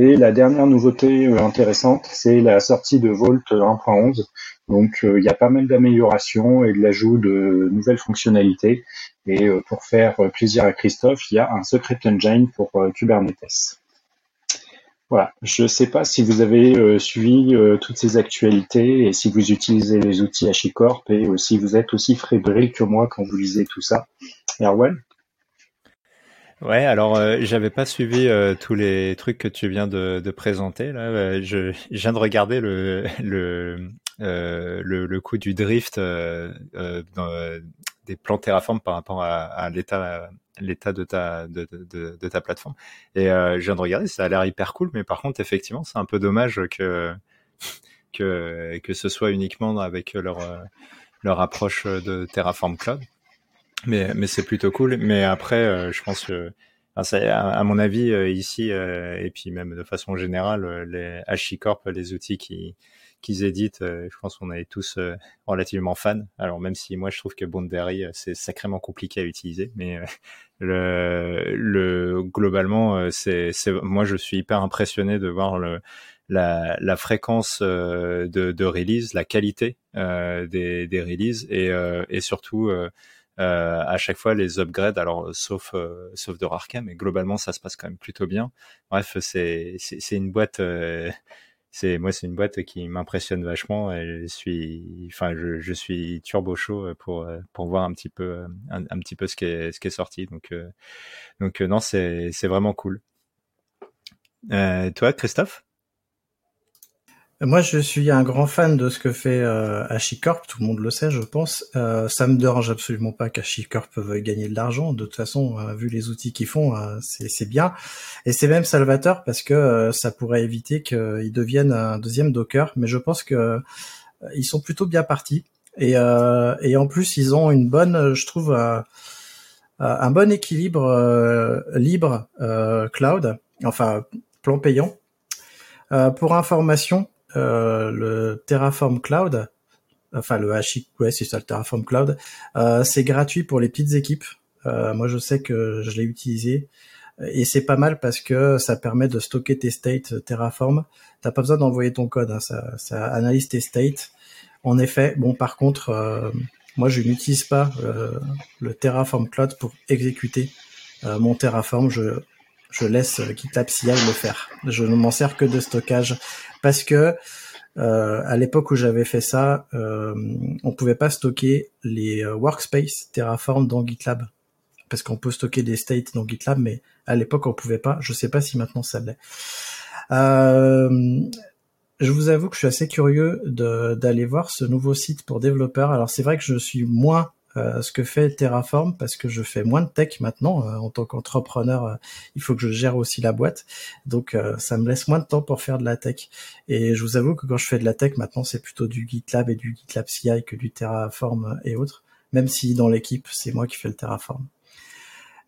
Et la dernière nouveauté euh, intéressante, c'est la sortie de Vault 1.11. Donc euh, il y a pas mal d'améliorations et de l'ajout de nouvelles fonctionnalités. Et euh, pour faire plaisir à Christophe, il y a un Secret Engine pour Kubernetes. Voilà, je ne sais pas si vous avez suivi toutes ces actualités et si vous utilisez les outils HashiCorp et si vous êtes aussi fébrile que moi quand vous lisez tout ça. Erwan? Ouais, alors euh, j'avais pas suivi euh, tous les trucs que tu viens de, de présenter là. Euh, je, je, viens de regarder le le euh, le, le, coup du drift euh, dans, des plans Terraform par rapport à, à l'état l'état de ta de, de, de, ta plateforme. Et je viens de regarder, ça a l'air hyper cool, mais par contre effectivement c'est un peu dommage que que que ce soit uniquement avec leur leur approche de Terraform Cloud mais mais c'est plutôt cool. Mais après, euh, je pense que à, mon avis euh, ici euh, et puis même de façon générale, les HashiCorp, les outils qui qu'ils éditent, je pense qu'on est tous relativement fans. Alors même si moi je trouve que Boundary c'est sacrément compliqué à utiliser, mais le, le globalement c'est c'est moi je suis hyper impressionné de voir le la, la fréquence de, de release, la qualité des, des releases et, et surtout euh, à chaque fois les upgrades, alors sauf euh, sauf de rares cas, mais globalement ça se passe quand même plutôt bien. Bref, c'est c'est une boîte. Euh, c'est moi c'est une boîte qui m'impressionne vachement et je suis enfin je, je, suis turbo chaud pour pour voir un petit peu un, un, petit peu ce qui est ce qui est sorti donc donc non c'est c'est vraiment cool euh, toi Christophe? Moi, je suis un grand fan de ce que fait euh, HashiCorp, tout le monde le sait, je pense. Euh, ça me dérange absolument pas qu'HashiCorp veuille gagner de l'argent. De toute façon, euh, vu les outils qu'ils font, euh, c'est bien. Et c'est même salvateur parce que euh, ça pourrait éviter qu'ils deviennent un deuxième Docker. Mais je pense que ils sont plutôt bien partis. Et, et en plus, ils ont une bonne, je trouve, un bon équilibre libre cloud, enfin plan payant. pour information, euh, le Terraform Cloud, enfin le HI, ouais c'est ça le Terraform Cloud, euh, c'est gratuit pour les petites équipes. Euh, moi je sais que je l'ai utilisé et c'est pas mal parce que ça permet de stocker tes states Terraform. T'as pas besoin d'envoyer ton code, hein, ça, ça, analyse tes states. En effet, bon par contre, moi je n'utilise pas le Terraform Cloud pour exécuter mon Terraform. Je je laisse GitLab CI le faire. Je ne m'en sers que de stockage parce que euh, à l'époque où j'avais fait ça, euh, on pouvait pas stocker les euh, workspace Terraform dans GitLab parce qu'on peut stocker des states dans GitLab, mais à l'époque on pouvait pas. Je sais pas si maintenant ça l'est. Euh, je vous avoue que je suis assez curieux d'aller voir ce nouveau site pour développeurs. Alors c'est vrai que je suis moins euh, ce que fait Terraform parce que je fais moins de tech maintenant euh, en tant qu'entrepreneur. Euh, il faut que je gère aussi la boîte, donc ça me laisse moins de temps pour faire de la tech. Et je vous avoue que quand je fais de la tech maintenant, c'est plutôt du GitLab et du GitLab CI que du Terraform et autres. Même si dans l'équipe, c'est moi qui fais le Terraform.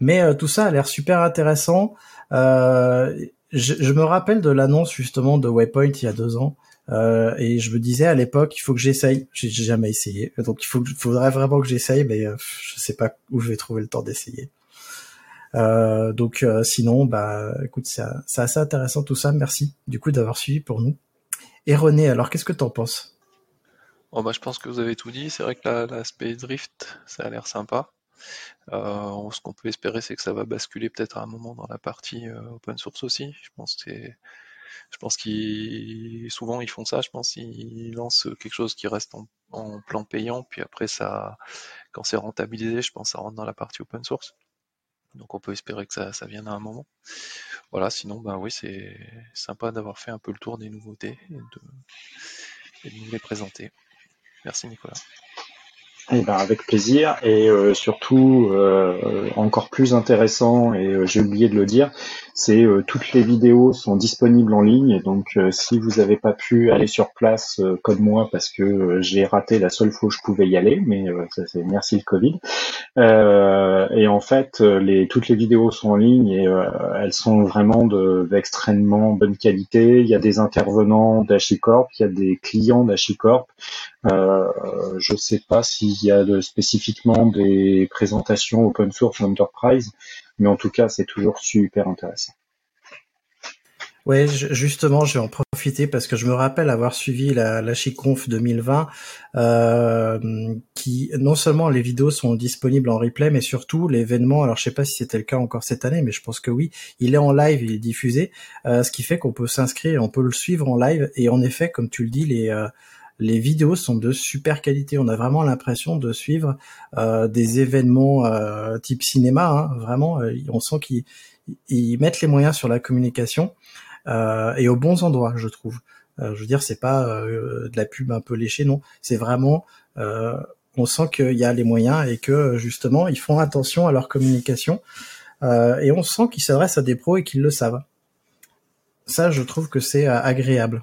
Mais tout ça a l'air super intéressant. Je, me rappelle de l'annonce justement de Waypoint il y a deux ans euh, et je me disais à l'époque, il faut que j'essaye. J'ai jamais essayé, donc il faudrait vraiment que j'essaye, mais euh, je sais pas où je vais trouver le temps d'essayer. Euh, donc sinon, bah, écoute, c'est assez intéressant tout ça. Merci du coup d'avoir suivi pour nous. Et René, alors qu'est-ce que t'en penses? Bon bah, je pense que vous avez tout dit. C'est vrai que l'aspect drift, ça a l'air sympa. Ce qu'on peut espérer, c'est que ça va basculer peut-être à un moment dans la partie open source aussi. Je pense que c'est je pense qu'ils souvent ils font ça. Je pense qu'ils lancent quelque chose qui reste en, plan payant, puis après ça, quand c'est rentabilisé, je pense que ça rentre dans la partie open source. Donc on peut espérer que ça, ça vienne à un moment. Voilà, sinon ben oui, c'est sympa d'avoir fait un peu le tour des nouveautés et de nous les présenter. Merci Nicolas. Eh ben, avec plaisir et euh, surtout euh, encore plus intéressant et euh, j'ai oublié de le dire, c'est toutes les vidéos sont disponibles en ligne donc si vous n'avez pas pu aller sur place comme moi parce que j'ai raté la seule fois où je pouvais y aller mais ça c'est merci le Covid et en fait les toutes les vidéos sont en ligne et elles sont vraiment de d'extrêmement bonne qualité. Il y a des intervenants d'Achicorp, il y a des clients d'Achicorp. Euh, je sais pas s'il y a de, spécifiquement des présentations open source enterprise, mais en tout cas, c'est toujours super intéressant. Ouais, justement, je vais en profiter parce que je me rappelle avoir suivi la, la Chiconf 2020, euh, qui non seulement les vidéos sont disponibles en replay, mais surtout l'événement. Alors, je sais pas si c'était le cas encore cette année, mais je pense que oui. Il est en live, il est diffusé, euh, ce qui fait qu'on peut s'inscrire, on peut le suivre en live. Et en effet, comme tu le dis, les euh, les vidéos sont de super qualité. On a vraiment l'impression de suivre euh, des événements euh, type cinéma. Hein. Vraiment, euh, on sent qu'ils mettent les moyens sur la communication et aux bons endroits, je trouve. je veux dire, c'est pas de la pub un peu léchée, non. C'est vraiment, on sent qu'il y a les moyens et que justement, ils font attention à leur communication. et on sent qu'ils s'adressent à des pros et qu'ils le savent. Ça, je trouve que c'est agréable.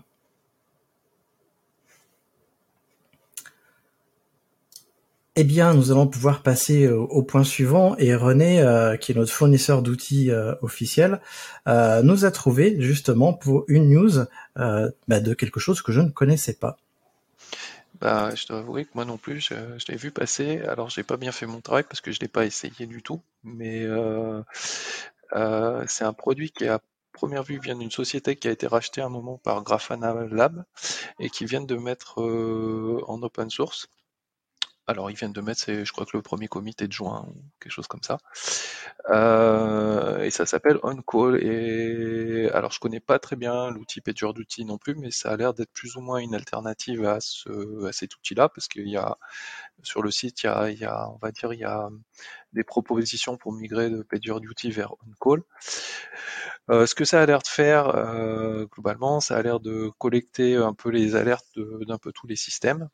Eh bien, nous allons pouvoir passer euh, au point suivant et René, euh, qui est notre fournisseur d'outils euh, officiel, nous a trouvé justement pour une news bah, de quelque chose que je ne connaissais pas. Bah, je dois avouer que moi non plus, je, l'ai vu passer. Alors, j'ai pas bien fait mon travail parce que je l'ai pas essayé du tout, mais c'est un produit qui à première vue vient d'une société qui a été rachetée à un moment par Grafana Lab et qui vient de mettre en open source. Alors, ils viennent de mettre, je crois que le premier commit est de juin ou quelque chose comme ça. Euh, et ça s'appelle OnCall. Et alors, je connais pas très bien l'outil Pager d'outils non plus, mais ça a l'air d'être plus ou moins une alternative à, à cet outil-là, parce qu'il y a sur le site, il y, a, il y a, on va dire, il y a des propositions pour migrer de PagerDuty vers OnCall. Euh, ce que ça a l'air de faire euh, globalement, ça a l'air de collecter un peu les alertes d'un peu tous les systèmes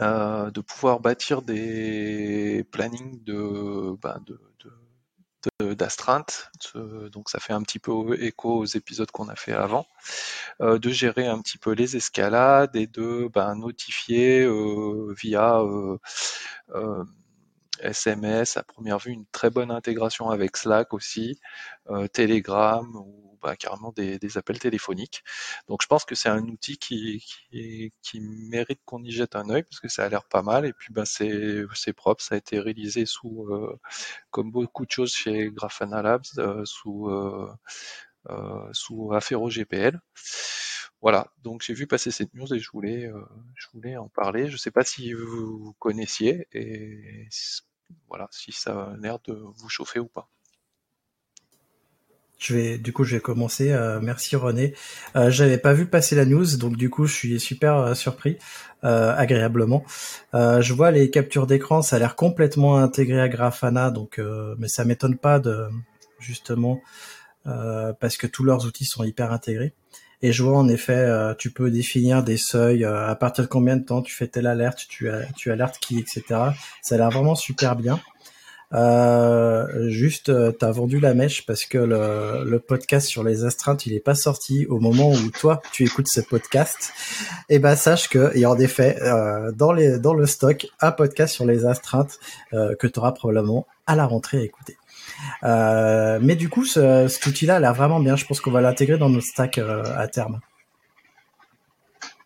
euh, de pouvoir bâtir des plannings de, ben de, d'astreinte, donc ça fait un petit peu écho aux épisodes qu'on a fait avant, euh, de gérer un petit peu les escalades et de ben, notifier euh, via SMS à première vue une très bonne intégration avec Slack aussi, Telegram ou bah, carrément des, appels téléphoniques. Donc je pense que c'est un outil qui, qui, mérite qu'on y jette un œil parce que ça a l'air pas mal et puis bah, c'est propre, ça a été réalisé sous, euh, comme beaucoup de choses chez Grafana Labs, euh, sous, euh, sous Afero GPL. Voilà, donc j'ai vu passer cette news et je voulais, je voulais en parler. Je ne sais pas si vous connaissiez et voilà, si ça a l'air de vous chauffer ou pas. Je vais, du coup, je vais commencer. Euh, merci René. Euh, J'avais pas vu passer la news, donc du coup, je suis super euh, surpris, euh, agréablement. je vois les captures d'écran, ça a l'air complètement intégré à Grafana, donc, mais ça m'étonne pas justement parce que tous leurs outils sont hyper intégrés. Et je vois en effet, tu peux définir des seuils à partir de combien de temps tu fais telle alerte, tu, tu alertes qui, etc. Ça a l'air vraiment super bien. Euh, juste, euh, t'as vendu la mèche parce que le, podcast sur les astreintes, il est pas sorti au moment où toi tu écoutes ce podcast. Et eh ben sache que a en effet euh, dans les dans le stock un podcast sur les astreintes euh, que tu auras probablement à la rentrée à écouter. Euh, mais du coup, ce, cet outil-là a l'air vraiment bien. Je pense qu'on va l'intégrer dans notre stack euh, à terme.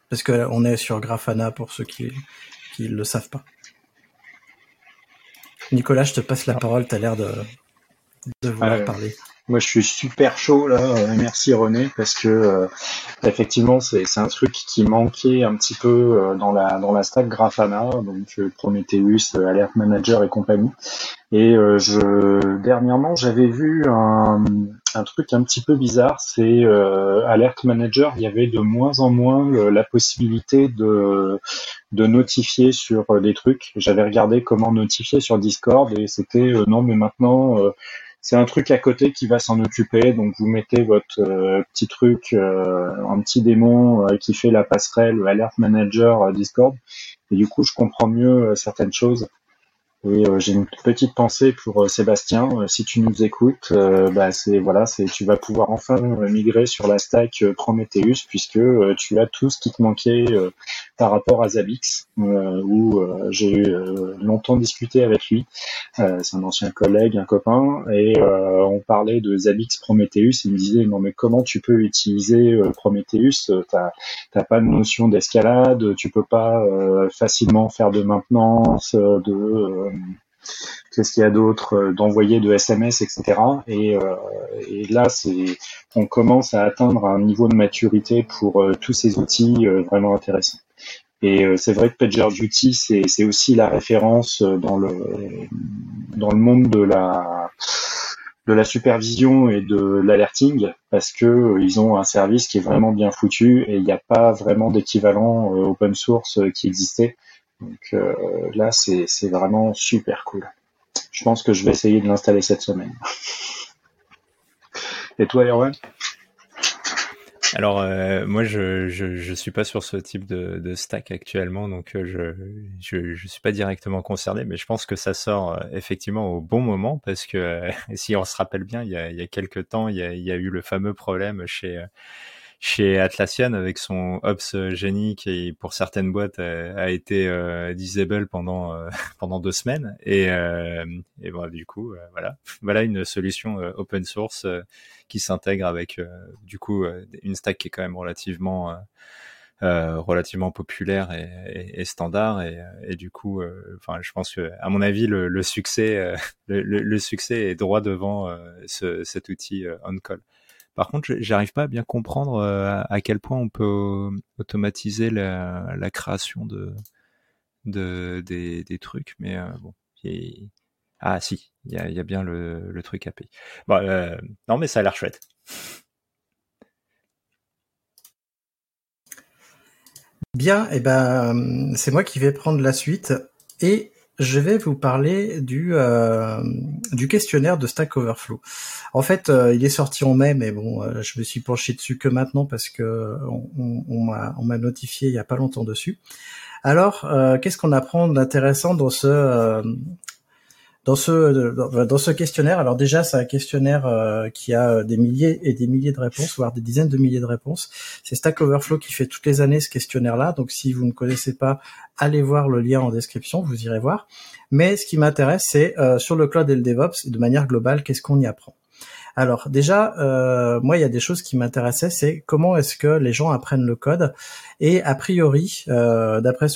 Parce que on est sur Grafana pour ceux qui qui le savent pas. Nicolas, je te passe la parole, tu as l'air de, de vouloir parler. Moi, je suis super chaud là. Euh, merci René parce que euh, effectivement, c'est un truc qui manquait un petit peu euh, dans la dans la stack Grafana, donc Prometheus, Alert Manager et compagnie. Et je dernièrement, j'avais vu un, un truc un petit peu bizarre, c'est Alert Manager. Il y avait de moins en moins la possibilité de de notifier sur des trucs. J'avais regardé comment notifier sur Discord et c'était non, mais maintenant c'est un truc à côté qui va s'en occuper. Donc vous mettez votre euh, petit truc, euh, un petit démon euh, qui fait la passerelle Alert Manager Discord. Et du coup, je comprends mieux certaines choses. Et euh, j'ai une petite pensée pour euh, Sébastien. Euh, si tu nous écoutes, bah, c'est voilà, c'est tu vas pouvoir enfin migrer sur la stack Prometheus puisque tu as tout ce qui te manquait par rapport à Zabbix, où j'ai longtemps discuté avec lui. c'est un ancien collègue, un copain, et on parlait de Zabbix Prometheus. Il me disait non mais comment tu peux utiliser Prometheus? T'as t'as pas de notion d'escalade, tu peux pas facilement faire de maintenance, de qu'est-ce qu'il y a d'autre euh, d'envoyer de SMS etc et, euh, et là c'est on commence à atteindre un niveau de maturité pour euh, tous ces outils vraiment intéressants et c'est vrai que PagerDuty c'est c'est aussi la référence dans le dans le monde de la de la supervision et de l'alerting parce que ils ont un service qui est vraiment bien foutu et il n'y a pas vraiment d'équivalent open source qui existait. Donc là, c'est vraiment super cool. Je pense que je vais essayer de l'installer cette semaine. [laughs] Et toi, Erwan? Alors euh, moi je, je, suis pas sur ce type de, stack actuellement donc euh, je, je je suis pas directement concerné mais je pense que ça sort euh, effectivement au bon moment parce que [laughs] si on se rappelle bien il y a, il quelques temps il y a eu le fameux problème chez chez Atlassian avec son Ops Genie qui pour certaines boîtes a, été euh, disable pendant euh, [laughs] pendant deux semaines. Et euh, et bon du coup voilà. Voilà une solution open source qui s'intègre avec du coup une stack qui est quand même relativement relativement populaire et, et, standard. Et, et, du coup enfin je pense que à mon avis le, le succès [laughs] le, le, succès est droit devant ce, cet outil on call par contre, j'arrive pas à bien comprendre euh, à quel point on peut automatiser la, création de, de des, trucs, mais euh, bon. Ah si, il y a, bien le, truc API. Bon, euh, non, mais ça a l'air chouette. Bien, eh ben c'est moi qui vais prendre la suite et je vais vous parler du euh, du questionnaire de Stack Overflow. En fait, euh, il est sorti en mai, mais bon, euh, je me suis penché dessus que maintenant parce que on, on m'a notifié il y a pas longtemps dessus. Alors, qu'est-ce qu'on apprend d'intéressant dans ce dans ce dans, ce questionnaire, alors déjà c'est un questionnaire euh, qui a des milliers et des milliers de réponses, voire des dizaines de milliers de réponses. C'est Stack Overflow qui fait toutes les années ce questionnaire-là. Donc si vous ne connaissez pas, allez voir le lien en description, vous irez voir. Mais ce qui m'intéresse, c'est euh, sur le cloud et le DevOps, de manière globale, qu'est-ce qu'on y apprend? Alors déjà, euh, moi, il y a des choses qui m'intéressaient, c'est comment est-ce que les gens apprennent le code. Et a priori, d'après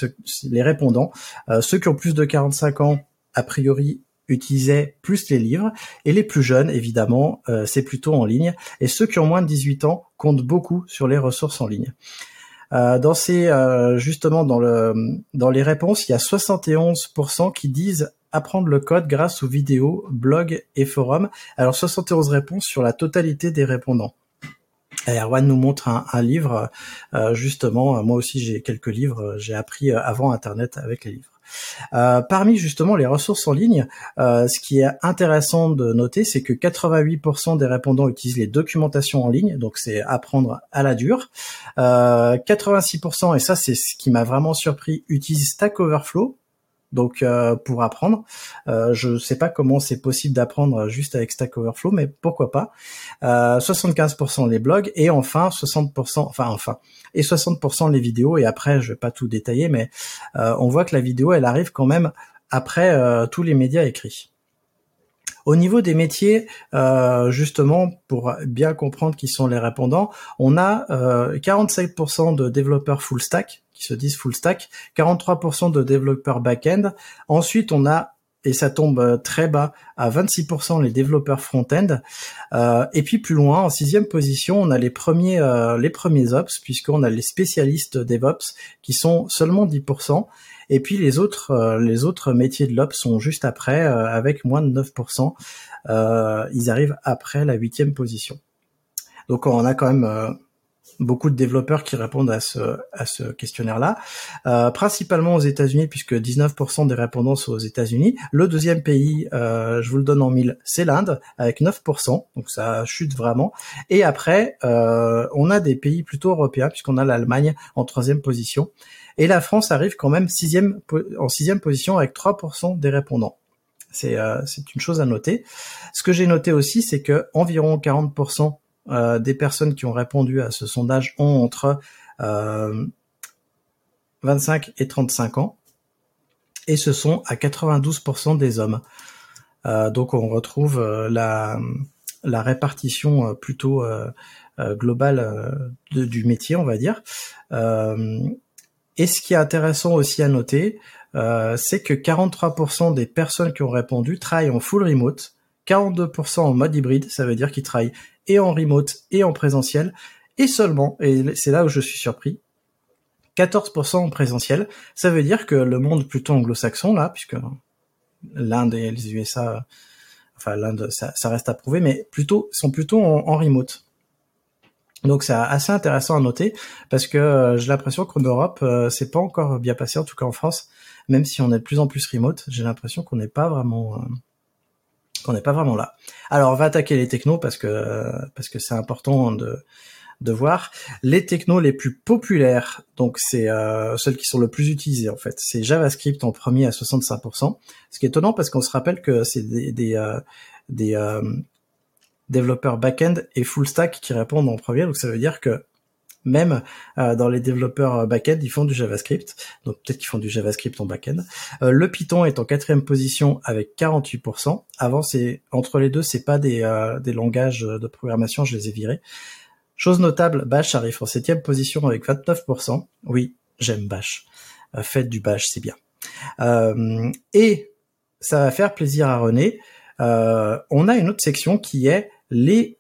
les répondants, ceux qui ont plus de 45 ans, a priori, utilisaient plus les livres et les plus jeunes évidemment euh, c'est plutôt en ligne et ceux qui ont moins de 18 ans comptent beaucoup sur les ressources en ligne. Euh, dans ces euh, justement dans le dans les réponses, il y a 71% qui disent apprendre le code grâce aux vidéos, blogs et forums. Alors 71 réponses sur la totalité des répondants. Erwan nous montre un, un livre, justement, moi aussi j'ai quelques livres, j'ai appris avant Internet avec les livres. Euh, parmi justement les ressources en ligne, euh, ce qui est intéressant de noter, c'est que 88% des répondants utilisent les documentations en ligne, donc c'est apprendre à la dure. 86%, euh, et ça c'est ce qui m'a vraiment surpris, utilisent Stack Overflow donc euh, pour apprendre. Euh, je ne sais pas comment c'est possible d'apprendre juste avec Stack Overflow, mais pourquoi pas. Euh, 75% les blogs et enfin 60%, enfin enfin et 60% les vidéos. Et après, je vais pas tout détailler, mais euh, on voit que la vidéo, elle arrive quand même après tous les médias écrits. Au niveau des métiers, euh, justement, pour bien comprendre qui sont les répondants, on a euh, 47% de développeurs full stack qui se disent full stack, 43% de développeurs back-end. Ensuite, on a et ça tombe euh, très bas à 26% les développeurs front-end. Euh, et puis plus loin, en sixième position, on a les premiers euh, les premiers ops puisqu'on a les spécialistes DevOps qui sont seulement 10%. Et puis les autres les autres métiers de l'ops sont juste après avec moins de 9%. ils arrivent après la huitième position. Donc on a quand même beaucoup de développeurs qui répondent à ce, à ce questionnaire-là, euh, principalement aux États-Unis puisque 19% des répondants sont aux États-Unis. Le deuxième pays, euh, je vous le donne en mille, c'est l'Inde avec 9%, donc ça chute vraiment. Et après, euh, on a des pays plutôt européens puisqu'on a l'Allemagne en troisième position. Et la France arrive quand même sixième, en sixième position avec 3% des répondants. C'est euh, une chose à noter. Ce que j'ai noté aussi, c'est que environ 40% euh, des personnes qui ont répondu à ce sondage ont entre 25 euh, et 35 ans, et ce sont à 92% des hommes. Euh, donc on retrouve la, la répartition plutôt globale du métier, on va dire. et ce qui est intéressant aussi à noter, c'est que 43% des personnes qui ont répondu travaillent en full remote, 42% en mode hybride, ça veut dire qu'ils travaillent et en remote et en présentiel, et seulement, et c'est là où je suis surpris, 14% en présentiel. Ça veut dire que le monde plutôt anglo-saxon, là, puisque l'Inde et les USA enfin l'Inde, ça, reste à prouver, mais plutôt sont plutôt en, remote. Donc c'est assez intéressant à noter parce que euh, j'ai l'impression qu'en Europe euh, c'est pas encore bien passé, en tout cas en France, même si on est de plus en plus remote, j'ai l'impression qu'on n'est pas vraiment euh, qu'on n'est pas vraiment là. Alors on va attaquer les technos parce que parce que c'est important de de voir les technos les plus populaires. Donc c'est euh, celles qui sont le plus utilisées en fait. C'est JavaScript en premier à 65%. Ce qui est étonnant parce qu'on se rappelle que c'est des des, euh, euh, développeurs back-end et full stack qui répondent en premier. Donc ça veut dire que même euh, dans les développeurs back-end, ils font du JavaScript. Donc peut-être qu'ils font du JavaScript en back-end. Euh, le Python est en quatrième position avec 48%. Avant, c'est entre les deux, c'est pas des, euh, langages de programmation, je les ai virés. Chose notable, Bash arrive en septième position avec 29%. Oui, j'aime Bash. Euh, faites du Bash, c'est bien. Euh, et ça va faire plaisir à René. Euh, on a une autre section qui est les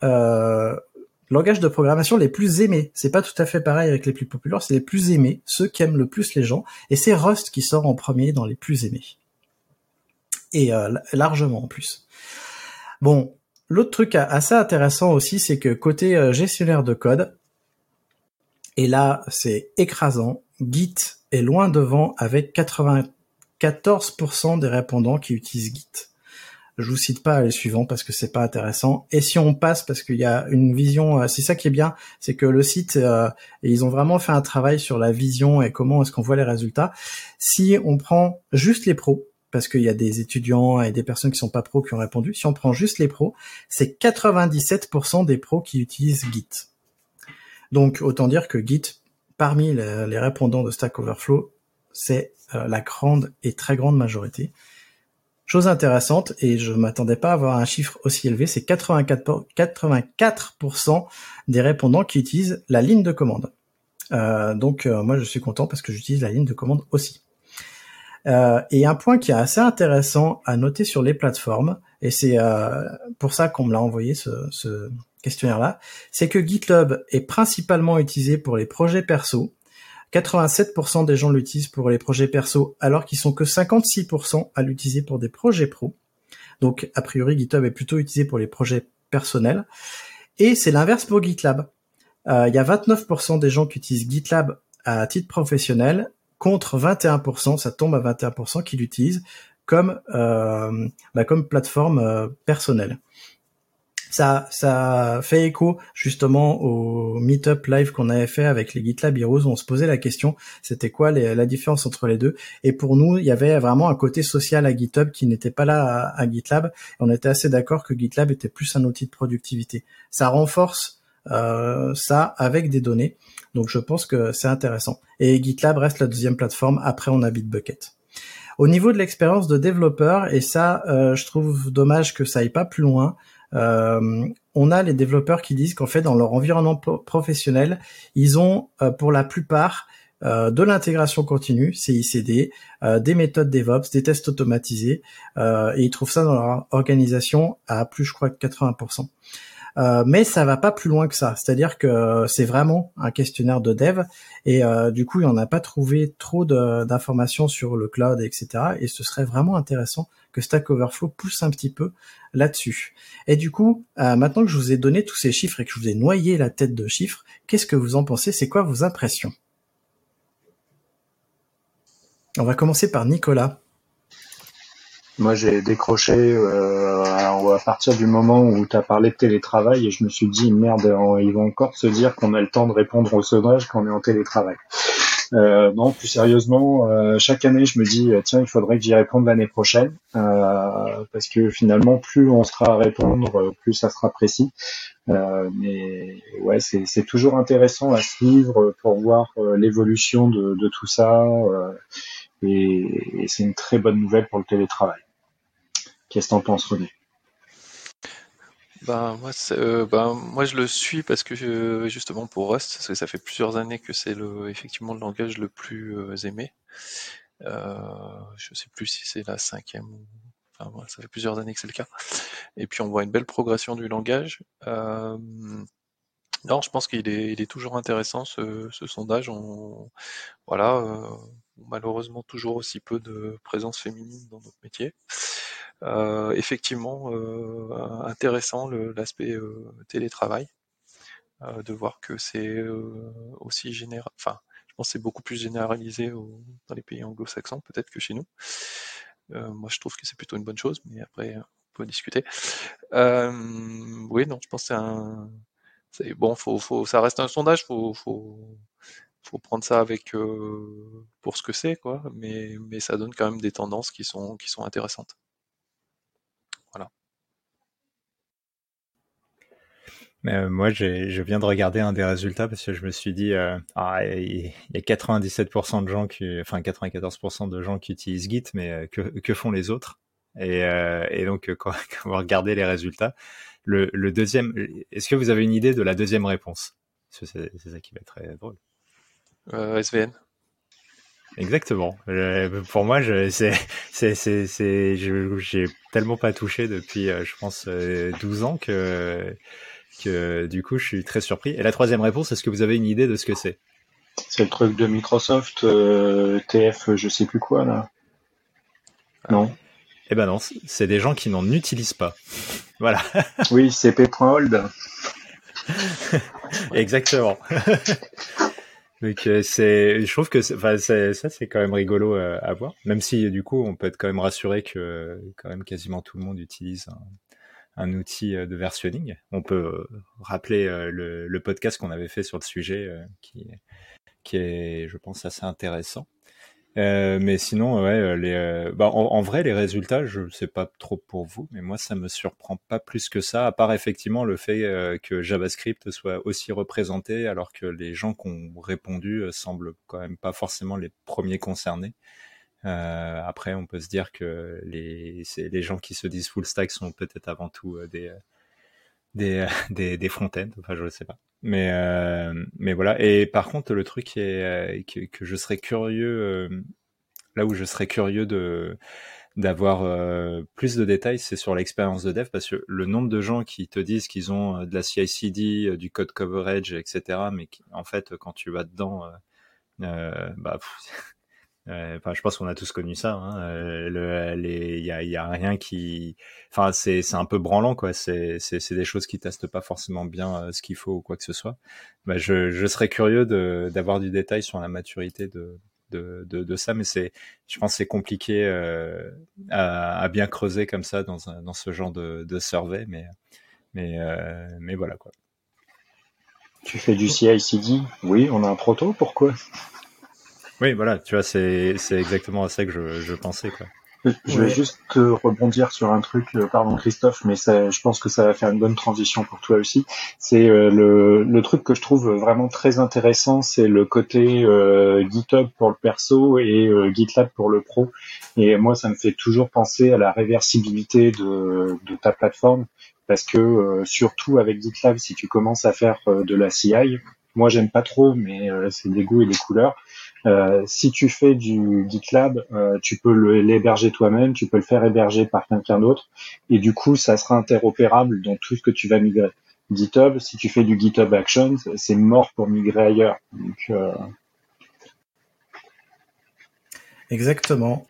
langages de programmation les plus aimés. C'est pas tout à fait pareil avec les plus populaires, c'est les plus aimés, ceux qui aiment le plus les gens. Et c'est Rust qui sort en premier dans les plus aimés. Et largement en plus. Bon, L'autre truc assez intéressant aussi, c'est que côté euh, gestionnaire de code, et là c'est écrasant, Git est loin devant avec 94% des répondants qui utilisent Git. Je vous cite pas les suivants parce que c'est pas intéressant. Et si on passe, parce qu'il y a une vision, euh, c'est ça qui est bien, c'est que le site, euh, ils ont vraiment fait un travail sur la vision et comment est-ce qu'on voit les résultats. Si on prend juste les pros, parce qu'il y a des étudiants et des personnes qui sont pas pros qui ont répondu. Si on prend juste les pros, c'est 97% des pros qui utilisent Git. Donc autant dire que Git, parmi les, répondants de Stack Overflow, c'est euh, la grande et très grande majorité. Chose intéressante, et je m'attendais pas à avoir un chiffre aussi élevé, c'est 84%, 84% des répondants qui utilisent la ligne de commande. Euh, donc euh, moi je suis content parce que j'utilise la ligne de commande aussi. Euh, et un point qui est assez intéressant à noter sur les plateformes, et c'est pour ça qu'on me l'a envoyé ce, ce questionnaire-là, c'est que GitLab est principalement utilisé pour les projets perso. 87% des gens l'utilisent pour les projets perso, alors qu'ils sont que 56% à l'utiliser pour des projets pro. Donc, a priori, GitHub est plutôt utilisé pour les projets personnels. Et c'est l'inverse pour GitLab. Euh, il y a 29% des gens qui utilisent GitLab à titre professionnel contre 21%, ça tombe à 21% qui l'utilisent comme euh, bah, plateforme euh, personnelle. Ça, fait écho justement au meetup live qu'on avait fait avec les GitLab Heroes où on se posait la question, c'était quoi la différence entre les deux? Et pour nous, il y avait vraiment un côté social à GitHub qui n'était pas là à, à GitLab. On était assez d'accord que GitLab était plus un outil de productivité. Ça renforce euh, ça avec des données. Donc je pense que c'est intéressant. Et GitLab reste la deuxième plateforme. Après, on a Bitbucket. Au niveau de l'expérience de développeur, et ça, euh, je trouve dommage que ça aille pas plus loin. Euh, on a les développeurs qui disent qu'en fait, dans leur environnement professionnel, ils ont euh, pour la plupart de l'intégration continue, CICD, des méthodes DevOps, des tests automatisés, et ils trouvent ça dans leur organisation à plus, je crois, 80%. Euh, mais ça va pas plus loin que ça. C'est-à-dire que c'est vraiment un questionnaire de dev et euh, du coup, il en a pas trouvé trop d'informations sur le cloud, etc. Et ce serait vraiment intéressant que Stack Overflow pousse un petit peu là-dessus. Et du coup, euh, maintenant que je vous ai donné tous ces chiffres et que je vous ai noyé la tête de chiffres, qu'est-ce que vous en pensez? C'est quoi vos impressions? On va commencer par Nicolas. Moi, j'ai décroché euh, à partir du moment où tu as parlé de télétravail et je me suis dit, merde, ils vont encore se dire qu'on a le temps de répondre au sondage quand on est en télétravail. Euh, non, plus sérieusement, euh, chaque année, je me dis, tiens, il faudrait que j'y réponde l'année prochaine, euh, parce que finalement, plus on sera à répondre, plus ça sera précis. Euh, mais ouais, c'est toujours intéressant à suivre pour voir l'évolution de, de, tout ça, et, et c'est une très bonne nouvelle pour le télétravail. Qu'est-ce que t'en penses, René? Ben, moi, euh, ben, moi, je le suis parce que justement pour Rust, parce que ça fait plusieurs années que c'est le, effectivement le langage le plus euh, aimé. Euh, je sais plus si c'est la cinquième enfin, ça fait plusieurs années que c'est le cas. Et puis on voit une belle progression du langage. Euh, non, je pense qu'il est, il est toujours intéressant ce, ce sondage. On, voilà, euh, malheureusement toujours aussi peu de présence féminine dans notre métier. effectivement, intéressant l'aspect télétravail, de voir que c'est aussi général, enfin, je pense c'est beaucoup plus généralisé dans les pays anglo-saxons peut-être que chez nous. moi, je trouve que c'est plutôt une bonne chose, mais après, on peut discuter. oui, non, je pense que c'est un, bon, faut, faut, ça reste un sondage, faut, faut, faut prendre ça avec euh, pour ce que c'est, quoi. Mais, ça donne quand même des tendances qui sont, intéressantes. Voilà. Euh, moi, je viens de regarder un des résultats parce que je me suis dit, euh, ah, il y a 97% de gens enfin 94% de gens qui utilisent Git, mais que, font les autres? Et, donc quand, [laughs] quand, vous regardez les résultats, le deuxième, est-ce que vous avez une idée de la deuxième réponse? C'est ça qui va être très drôle. Euh, SVN. Exactement. pour moi, je, c'est, c'est, c'est, c'est, j'ai tellement pas touché depuis, euh, je pense, 12 euh, ans que, que du coup, je suis très surpris. Et la troisième réponse, est-ce que vous avez une idée de ce que c'est? C'est le truc de Microsoft, TF, je sais plus quoi là. Non? Eh ben non, c'est des gens qui n'en utilisent pas. Voilà. oui, cp.hold. [laughs] Exactement. [laughs] Donc euh, c'est, je trouve que enfin, ça c'est quand même rigolo euh, à voir, même si du coup on peut être quand même rassuré que quand même quasiment tout le monde utilise un, un outil euh, de versionning. On peut rappeler le, le, podcast qu'on avait fait sur le sujet qui qui est, je pense, assez intéressant. Euh, mais sinon, ouais, euh, les, euh, bah, en, vrai, les résultats, je sais pas trop pour vous, mais moi, ça me surprend pas plus que ça, à part effectivement le fait que JavaScript soit aussi représenté, alors que les gens qui ont répondu semblent quand même pas forcément les premiers concernés. après, on peut se dire que les, les gens qui se disent full stack sont peut-être avant tout des des, [laughs] des, des front-end, enfin je ne sais pas. Mais, euh, mais voilà. Et par contre, le truc est, euh, que, que, je serais curieux, euh, là où je serais curieux de d'avoir plus de détails, c'est sur l'expérience de dev, parce que le nombre de gens qui te disent qu'ils ont de la CI/CD, du code coverage, etc., mais qui, en fait, quand tu vas dedans, bah, Enfin, je pense qu'on a tous connu ça. Hein. Euh, il y a, y a, rien qui, enfin, c'est un peu branlant quoi. C'est des choses qui testent pas forcément bien euh, ce qu'il faut ou quoi que ce soit. Bah, je serais curieux d'avoir du détail sur la maturité de ça, mais c'est, je pense, c'est compliqué euh, à, bien creuser comme ça dans ce genre de, survey, mais euh, mais voilà quoi. Tu fais du CI/CD Oui, on a un proto. Pourquoi? Oui, voilà, tu vois, c'est exactement à ça que je, je pensais. Quoi. Je vais juste rebondir sur un truc, euh, pardon Christophe, mais ça, je pense que ça va faire une bonne transition pour toi aussi. C'est euh, le, le, truc que je trouve vraiment très intéressant, c'est le côté euh, GitHub pour le perso et GitLab pour le pro. Et moi, ça me fait toujours penser à la réversibilité de, de ta plateforme, parce que surtout avec GitLab, si tu commences à faire de la CI, moi j'aime pas trop, mais c'est des goûts et des couleurs. Euh, si tu fais du GitLab, euh, tu peux l'héberger toi-même, tu peux le faire héberger par quelqu'un d'autre, et du coup, ça sera interopérable dans tout ce que tu vas migrer. GitHub, si tu fais du GitHub Actions, c'est mort pour migrer ailleurs. Euh, Exactement.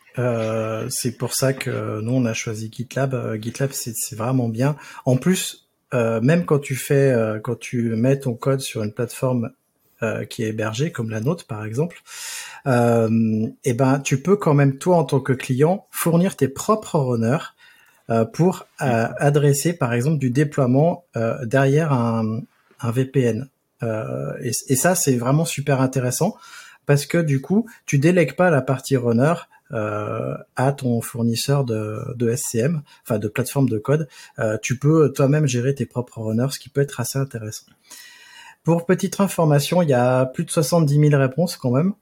c'est pour ça que nous on a choisi GitLab. GitLab c'est vraiment bien. En plus, même quand tu fais, quand tu mets ton code sur une plateforme euh, qui est hébergé, comme la nôtre par exemple, euh, et eh ben tu peux quand même toi en tant que client fournir tes propres runners euh, pour euh, adresser par exemple du déploiement euh, derrière un, un VPN. Et, et, ça c'est vraiment super intéressant parce que du coup tu délègues pas la partie runner euh, à ton fournisseur de, de, SCM, enfin de plateforme de code, euh, tu peux toi-même gérer tes propres runners, ce qui peut être assez intéressant. Pour petite information, il y a plus de 70 000 réponses quand même.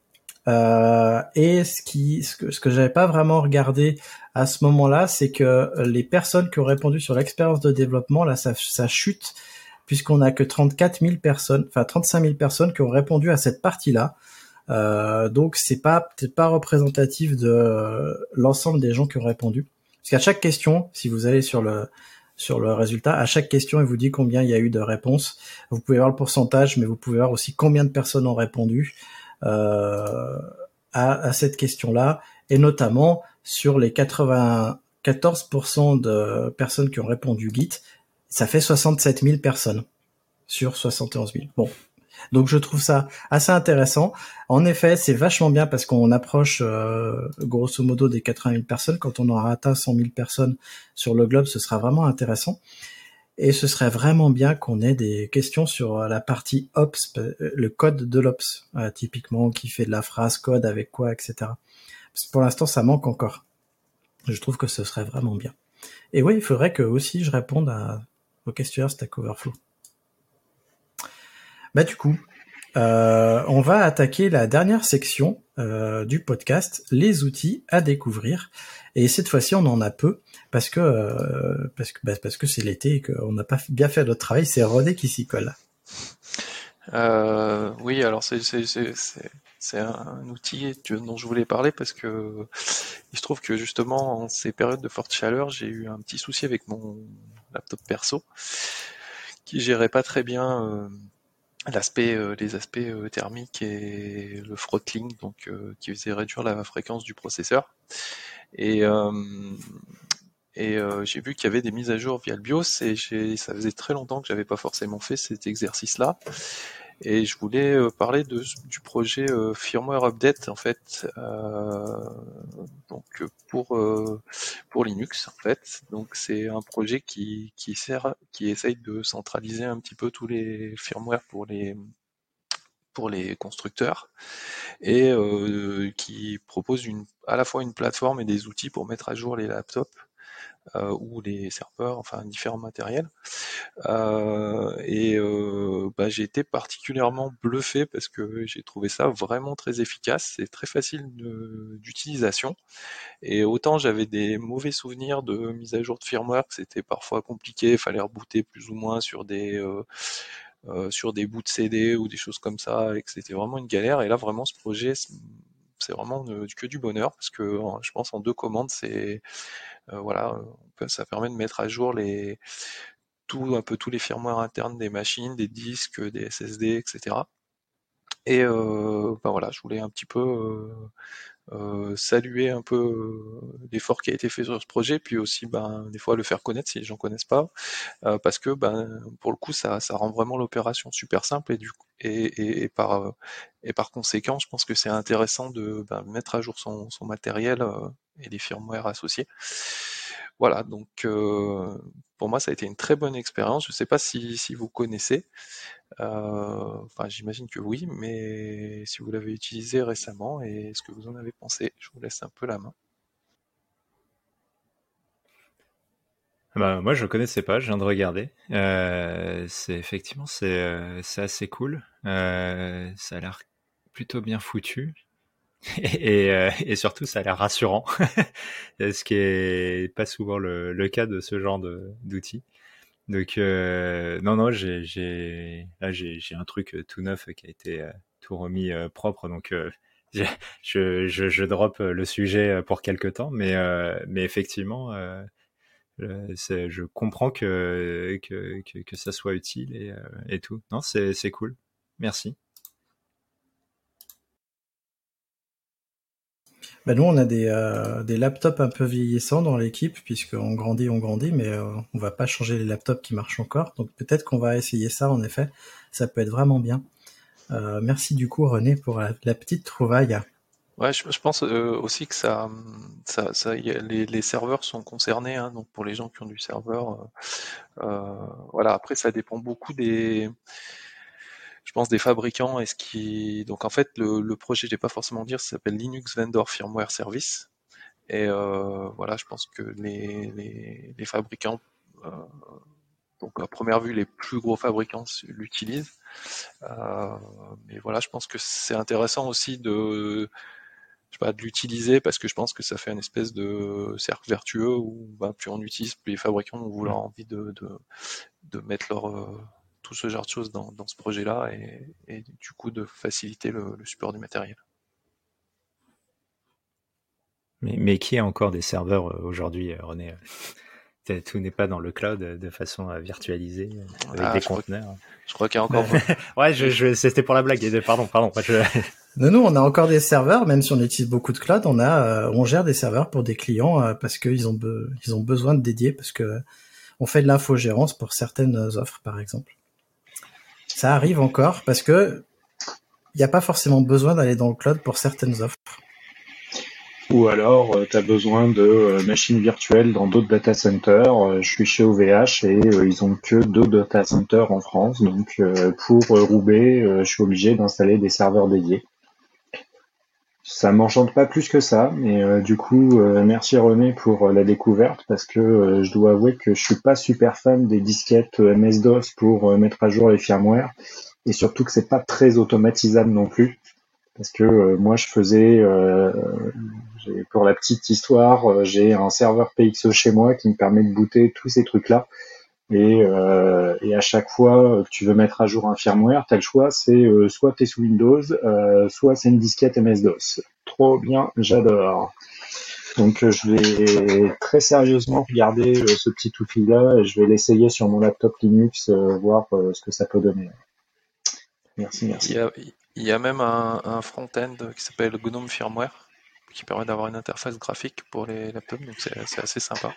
Euh, et ce qui, ce que, ce que j'avais pas vraiment regardé à ce moment-là, c'est que les personnes qui ont répondu sur l'expérience de développement, là, ça, ça chute puisqu'on a que 34 000 personnes, enfin 35 000 personnes qui ont répondu à cette partie-là. Euh, donc c'est pas peut-être pas représentatif de l'ensemble des gens qui ont répondu. Parce qu'à chaque question, si vous allez sur le sur le résultat. À chaque question, il vous dit combien il y a eu de réponses. Vous pouvez voir le pourcentage, mais vous pouvez voir aussi combien de personnes ont répondu. Euh, à, cette question-là, et notamment sur les 94% de personnes qui ont répondu Git, ça fait 67 000 personnes sur 71 000. Bon, donc je trouve ça assez intéressant. En effet, c'est vachement bien parce qu'on approche euh, grosso modo des 80 000 personnes. Quand on aura atteint 100 000 personnes sur le globe, ce sera vraiment intéressant. Et ce serait vraiment bien qu'on ait des questions sur la partie ops, euh, le code de l'ops, euh, typiquement, qui fait de la phrase code avec quoi, etc. Pour l'instant, ça manque encore. Je trouve que ce serait vraiment bien. Et oui, il faudrait que aussi je réponde à, aux questionnaires Stack Overflow. Bah du coup, euh, on va attaquer la dernière section euh, du podcast, les outils à découvrir. Et cette fois-ci, on en a peu parce que euh, bah, parce que c'est l'été et qu'on n'a pas bien fait notre travail. C'est René qui s'y colle. oui, alors c'est c'est un outil dont je voulais parler parce que il se trouve que justement en ces périodes de forte chaleur, j'ai eu un petit souci avec mon laptop perso qui gérait pas très bien l'aspect euh, les aspects euh, thermiques et le throttling donc euh, qui faisait réduire la fréquence du processeur. Et et j'ai vu qu'il y avait des mises à jour via le BIOS et ça faisait très longtemps que j'avais pas forcément fait cet exercice là et je voulais euh, parler de, du projet euh, firmware update en fait, euh, donc pour pour Linux en fait. Donc c'est un projet qui qui sert, qui essaye de centraliser un petit peu tous les firmware pour les pour les constructeurs et qui propose une, à la fois une plateforme et des outils pour mettre à jour les laptops euh, ou les serveurs, enfin différents matériels. Euh, et euh, bah, j'ai été particulièrement bluffé parce que j'ai trouvé ça vraiment très efficace, c'est très facile d'utilisation. Et autant j'avais des mauvais souvenirs de mise à jour de firmware, que c'était parfois compliqué, il fallait rebooter plus ou moins sur des sur des bouts de CD ou des choses comme ça, et que c'était vraiment une galère. Et là, vraiment, ce projet, c'est vraiment que du bonheur parce que je pense en deux commandes, c'est euh, voilà, ça permet de mettre à jour les tout un peu tous les firmware internes des machines, des disques, des SSD, etc. Et euh, ben voilà, je voulais un petit peu euh, saluer un peu euh, l'effort qui a été fait sur ce projet, puis aussi ben, des fois le faire connaître si les gens connaissent pas, euh, parce que ben, pour le coup ça, ça rend vraiment l'opération super simple et du et, et, par et par conséquent je pense que c'est intéressant de ben, mettre à jour son, son matériel et les firmware associés. Voilà, donc pour moi ça a été une très bonne expérience. Je ne sais pas si, vous connaissez, euh, enfin, j'imagine que oui, mais si vous l'avez utilisé récemment et ce que vous en avez pensé, je vous laisse un peu la main. Bah, moi, je connaissais pas, je viens de regarder. Euh, c'est effectivement, c'est euh, assez cool. ça a l'air plutôt bien foutu. Et, et, surtout, ça a l'air rassurant, [laughs] ce qui est pas souvent le, cas de ce genre d'outils. Donc euh, non non j'ai là j'ai un truc euh, tout neuf qui a été euh, tout remis euh, propre. Donc je, je, je drop le sujet pour quelque temps. Mais mais effectivement je comprends que, que que, ça soit utile et et tout. Non c'est cool. Merci Bah nous, on a des, euh, des laptops un peu vieillissants dans l'équipe, puisqu'on grandit, on grandit, mais euh, on va pas changer les laptops qui marchent encore. Donc peut-être qu'on va essayer ça, en effet. Ça peut être vraiment bien. Euh, merci du coup, René, pour la, petite trouvaille. Ouais, je, pense aussi que ça, ça, les, serveurs sont concernés, hein, donc pour les gens qui ont du serveur, voilà. Après, ça dépend beaucoup des, je pense, des fabricants et ce qui. Donc en fait, le, le projet, je vais pas forcément dire, ça s'appelle Linux Vendor Firmware Service. Et euh, voilà, je pense que les, les, les fabricants, euh, donc à première vue, les plus gros fabricants l'utilisent. Euh, mais voilà, je pense que c'est intéressant aussi de, je sais pas, de l'utiliser parce que je pense que ça fait une espèce de cercle vertueux où bah, plus on utilise, plus les fabricants ont vouloir envie de, de, de mettre leur euh, tout ce genre de choses dans, ce projet-là et, du coup de faciliter le, support du matériel. Mais, mais, qui a encore des serveurs euh, aujourd'hui, euh, René [laughs] tout n'est pas dans le cloud de façon virtualisée avec Ah, des je crois conteneurs. Je crois qu'il y a encore. [laughs] ouais, je, je, c'était pour la blague. Pardon, pardon. Je... [laughs] Nous, nous, on a encore des serveurs, même si on utilise beaucoup de cloud, on a, euh, on gère des serveurs pour des clients euh, parce qu'ils ont, be- ils ont besoin de dédier parce que on fait de l'infogérance pour certaines offres, par exemple. Ça arrive encore parce que il n'y a pas forcément besoin d'aller dans le cloud pour certaines offres. Ou alors, tu as besoin de euh, machines virtuelles dans d'autres data centers. Euh, je suis chez OVH et euh, ils ont que deux data centers en France. Donc, euh, pour euh, Roubaix, euh, je suis obligé d'installer des serveurs dédiés. Ça m'enchante pas plus que ça, mais euh, du coup, euh, merci René pour euh, la découverte parce que euh, je dois avouer que je suis pas super fan des disquettes euh, MS-DOS pour mettre à jour les firmware et surtout que c'est pas très automatisable non plus parce que moi je faisais pour la petite histoire, j'ai un serveur PXE chez moi qui me permet de booter tous ces trucs-là. Et, euh, et à chaque fois que tu veux mettre à jour un firmware, tu as le choix, c'est euh, soit tu es sous Windows, euh, soit c'est une disquette MS-DOS. Trop bien, j'adore. Donc euh, je vais très sérieusement regarder euh, ce petit outil-là et je vais l'essayer sur mon laptop Linux, euh, voir ce que ça peut donner. Merci, Il merci. y a, il y a même un, un front-end qui s'appelle GNOME Firmware qui permet d'avoir une interface graphique pour les laptops, donc c'est assez sympa.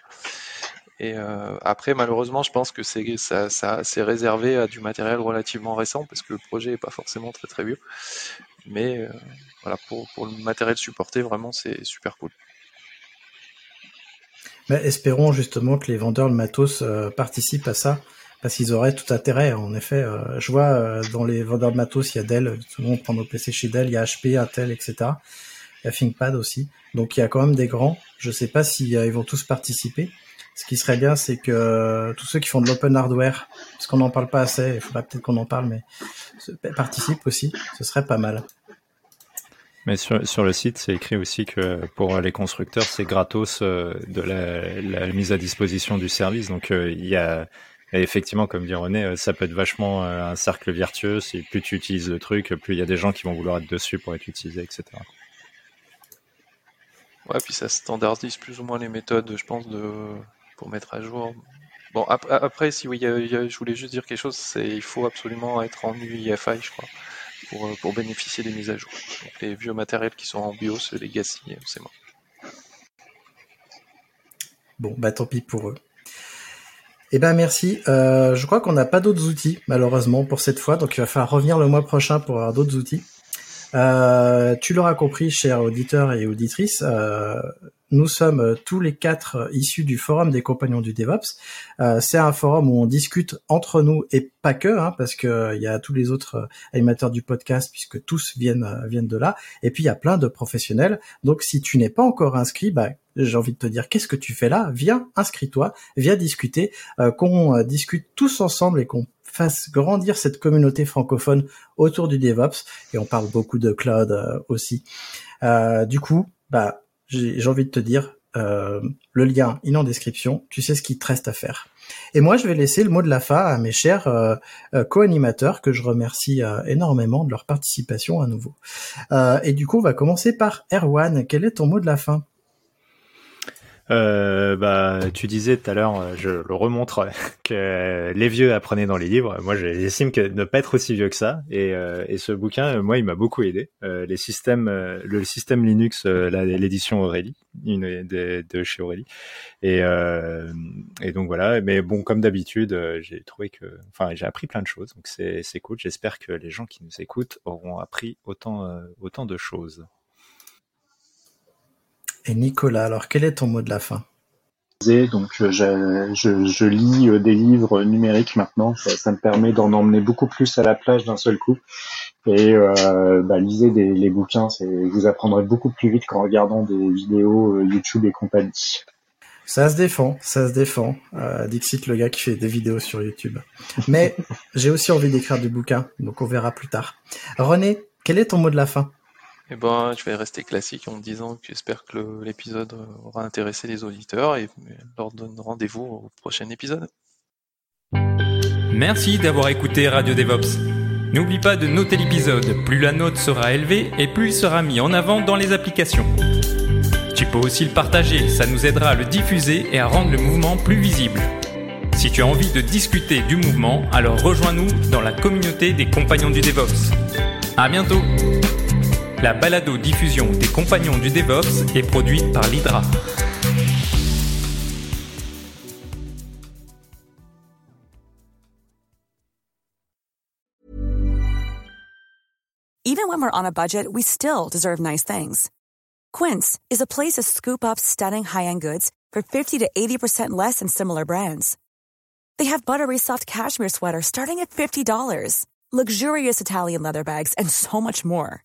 Et euh, après, malheureusement, je pense que c'est réservé à du matériel relativement récent parce que le projet est pas forcément très très vieux. Mais euh, voilà, pour, le matériel supporté, vraiment, c'est super cool. Mais espérons justement que les vendeurs de matos euh, participent à ça, parce qu'ils auraient tout intérêt. En effet, je vois dans les vendeurs de matos, il y a Dell, tout le monde prend nos PC chez Dell, il y a HP, Intel, etc. Il y a ThinkPad aussi. Donc il y a quand même des grands. Je sais pas si vont tous participer. Ce qui serait bien, c'est que euh, tous ceux qui font de l'open hardware, parce qu'on n'en parle pas assez, il faudra peut-être qu'on en parle, mais participent aussi. Ce serait pas mal. Mais sur, sur le site, c'est écrit aussi que pour les constructeurs, c'est gratos euh, de la, la mise à disposition du service. Donc euh, il y a et effectivement, comme dit René, ça peut être vachement un cercle vertueux. Si plus tu utilises le truc, plus il y a des gens qui vont vouloir être dessus pour être utilisés, etc. Ouais, puis ça standardise plus ou moins les méthodes, je pense, de pour mettre à jour. Bon, ap- après, si oui, je voulais juste dire quelque chose, c'est il faut absolument être en UEFI, je crois, pour, euh, pour bénéficier des mises à jour. Donc, les vieux matériels qui sont en BIOS, Legacy, euh, c'est mort. Bon, bah tant pis pour eux. Eh ben merci. Euh, je crois qu'on n'a pas d'autres outils malheureusement pour cette fois, donc il va falloir revenir le mois prochain pour avoir d'autres outils. Euh, tu l'auras compris, chers auditeurs et auditrices, euh, nous sommes tous les quatre issus du forum des compagnons du DevOps. Euh, c'est un forum où on discute entre nous et pas que, hein, parce que euh, il y a tous les autres euh, animateurs du podcast, puisque tous viennent viennent de là. Et puis il y a plein de professionnels. Donc si tu n'es pas encore inscrit, bah j'ai envie de te dire qu'est-ce que tu fais là? Viens, inscris-toi, viens discuter, euh, qu'on discute tous ensemble et qu'on fasse grandir cette communauté francophone autour du DevOps. Et on parle beaucoup de cloud euh, aussi. Euh, du coup, bah j'ai envie de te dire, euh, le lien il est en description. Tu sais ce qu'il te reste à faire. Et moi, je vais laisser le mot de la fin à mes chers co-animateurs que je remercie énormément de leur participation à nouveau. Et du coup, on va commencer par Erwan. Quel est ton mot de la fin? Euh, bah, tu disais tout à l'heure, euh, je le remontre, [laughs] que les vieux apprenaient dans les livres. Moi, j'estime que ne pas être aussi vieux que ça. Et, euh, et ce bouquin, euh, moi, il m'a beaucoup aidé. Euh, les systèmes, euh, le système Linux, l'édition Aurélie, une de, chez Aurélie. Et, et donc voilà. Mais bon, comme d'habitude, j'ai trouvé que, enfin, j'ai appris plein de choses. Donc c'est cool. J'espère que les gens qui nous écoutent auront appris autant autant de choses. Et Nicolas, alors quel est ton mot de la fin? Donc euh, je, je, je lis euh, des livres numériques maintenant, ça, ça me permet d'en emmener beaucoup plus à la plage d'un seul coup. Et euh, bah, lisez des, les bouquins, vous apprendrez beaucoup plus vite qu'en regardant des vidéos YouTube et compagnie. Ça se défend, ça se défend. Euh, Dixit, le gars qui fait des vidéos sur YouTube. Mais j'ai aussi envie d'écrire du bouquin, donc on verra plus tard. René, quel est ton mot de la fin? Eh ben, je vais rester classique en me disant que j'espère que l'épisode aura intéressé les auditeurs et leur donne rendez-vous au prochain épisode. Merci d'avoir écouté Radio DevOps. N'oublie pas de noter l'épisode, plus la note sera élevée et plus il sera mis en avant dans les applications. Tu peux aussi le partager, ça nous aidera à le diffuser et à rendre le mouvement plus visible. Si tu as envie de discuter du mouvement, alors rejoins-nous dans la communauté des compagnons du DevOps. À bientôt! La balado diffusion des compagnons du DevOps est produite par l'Hydra. Even when we're on a budget, we still deserve nice things. Quince is a place to scoop up stunning high-end goods for 50 to 80% less than similar brands. They have buttery soft cashmere sweaters starting at $50, luxurious Italian leather bags, and so much more.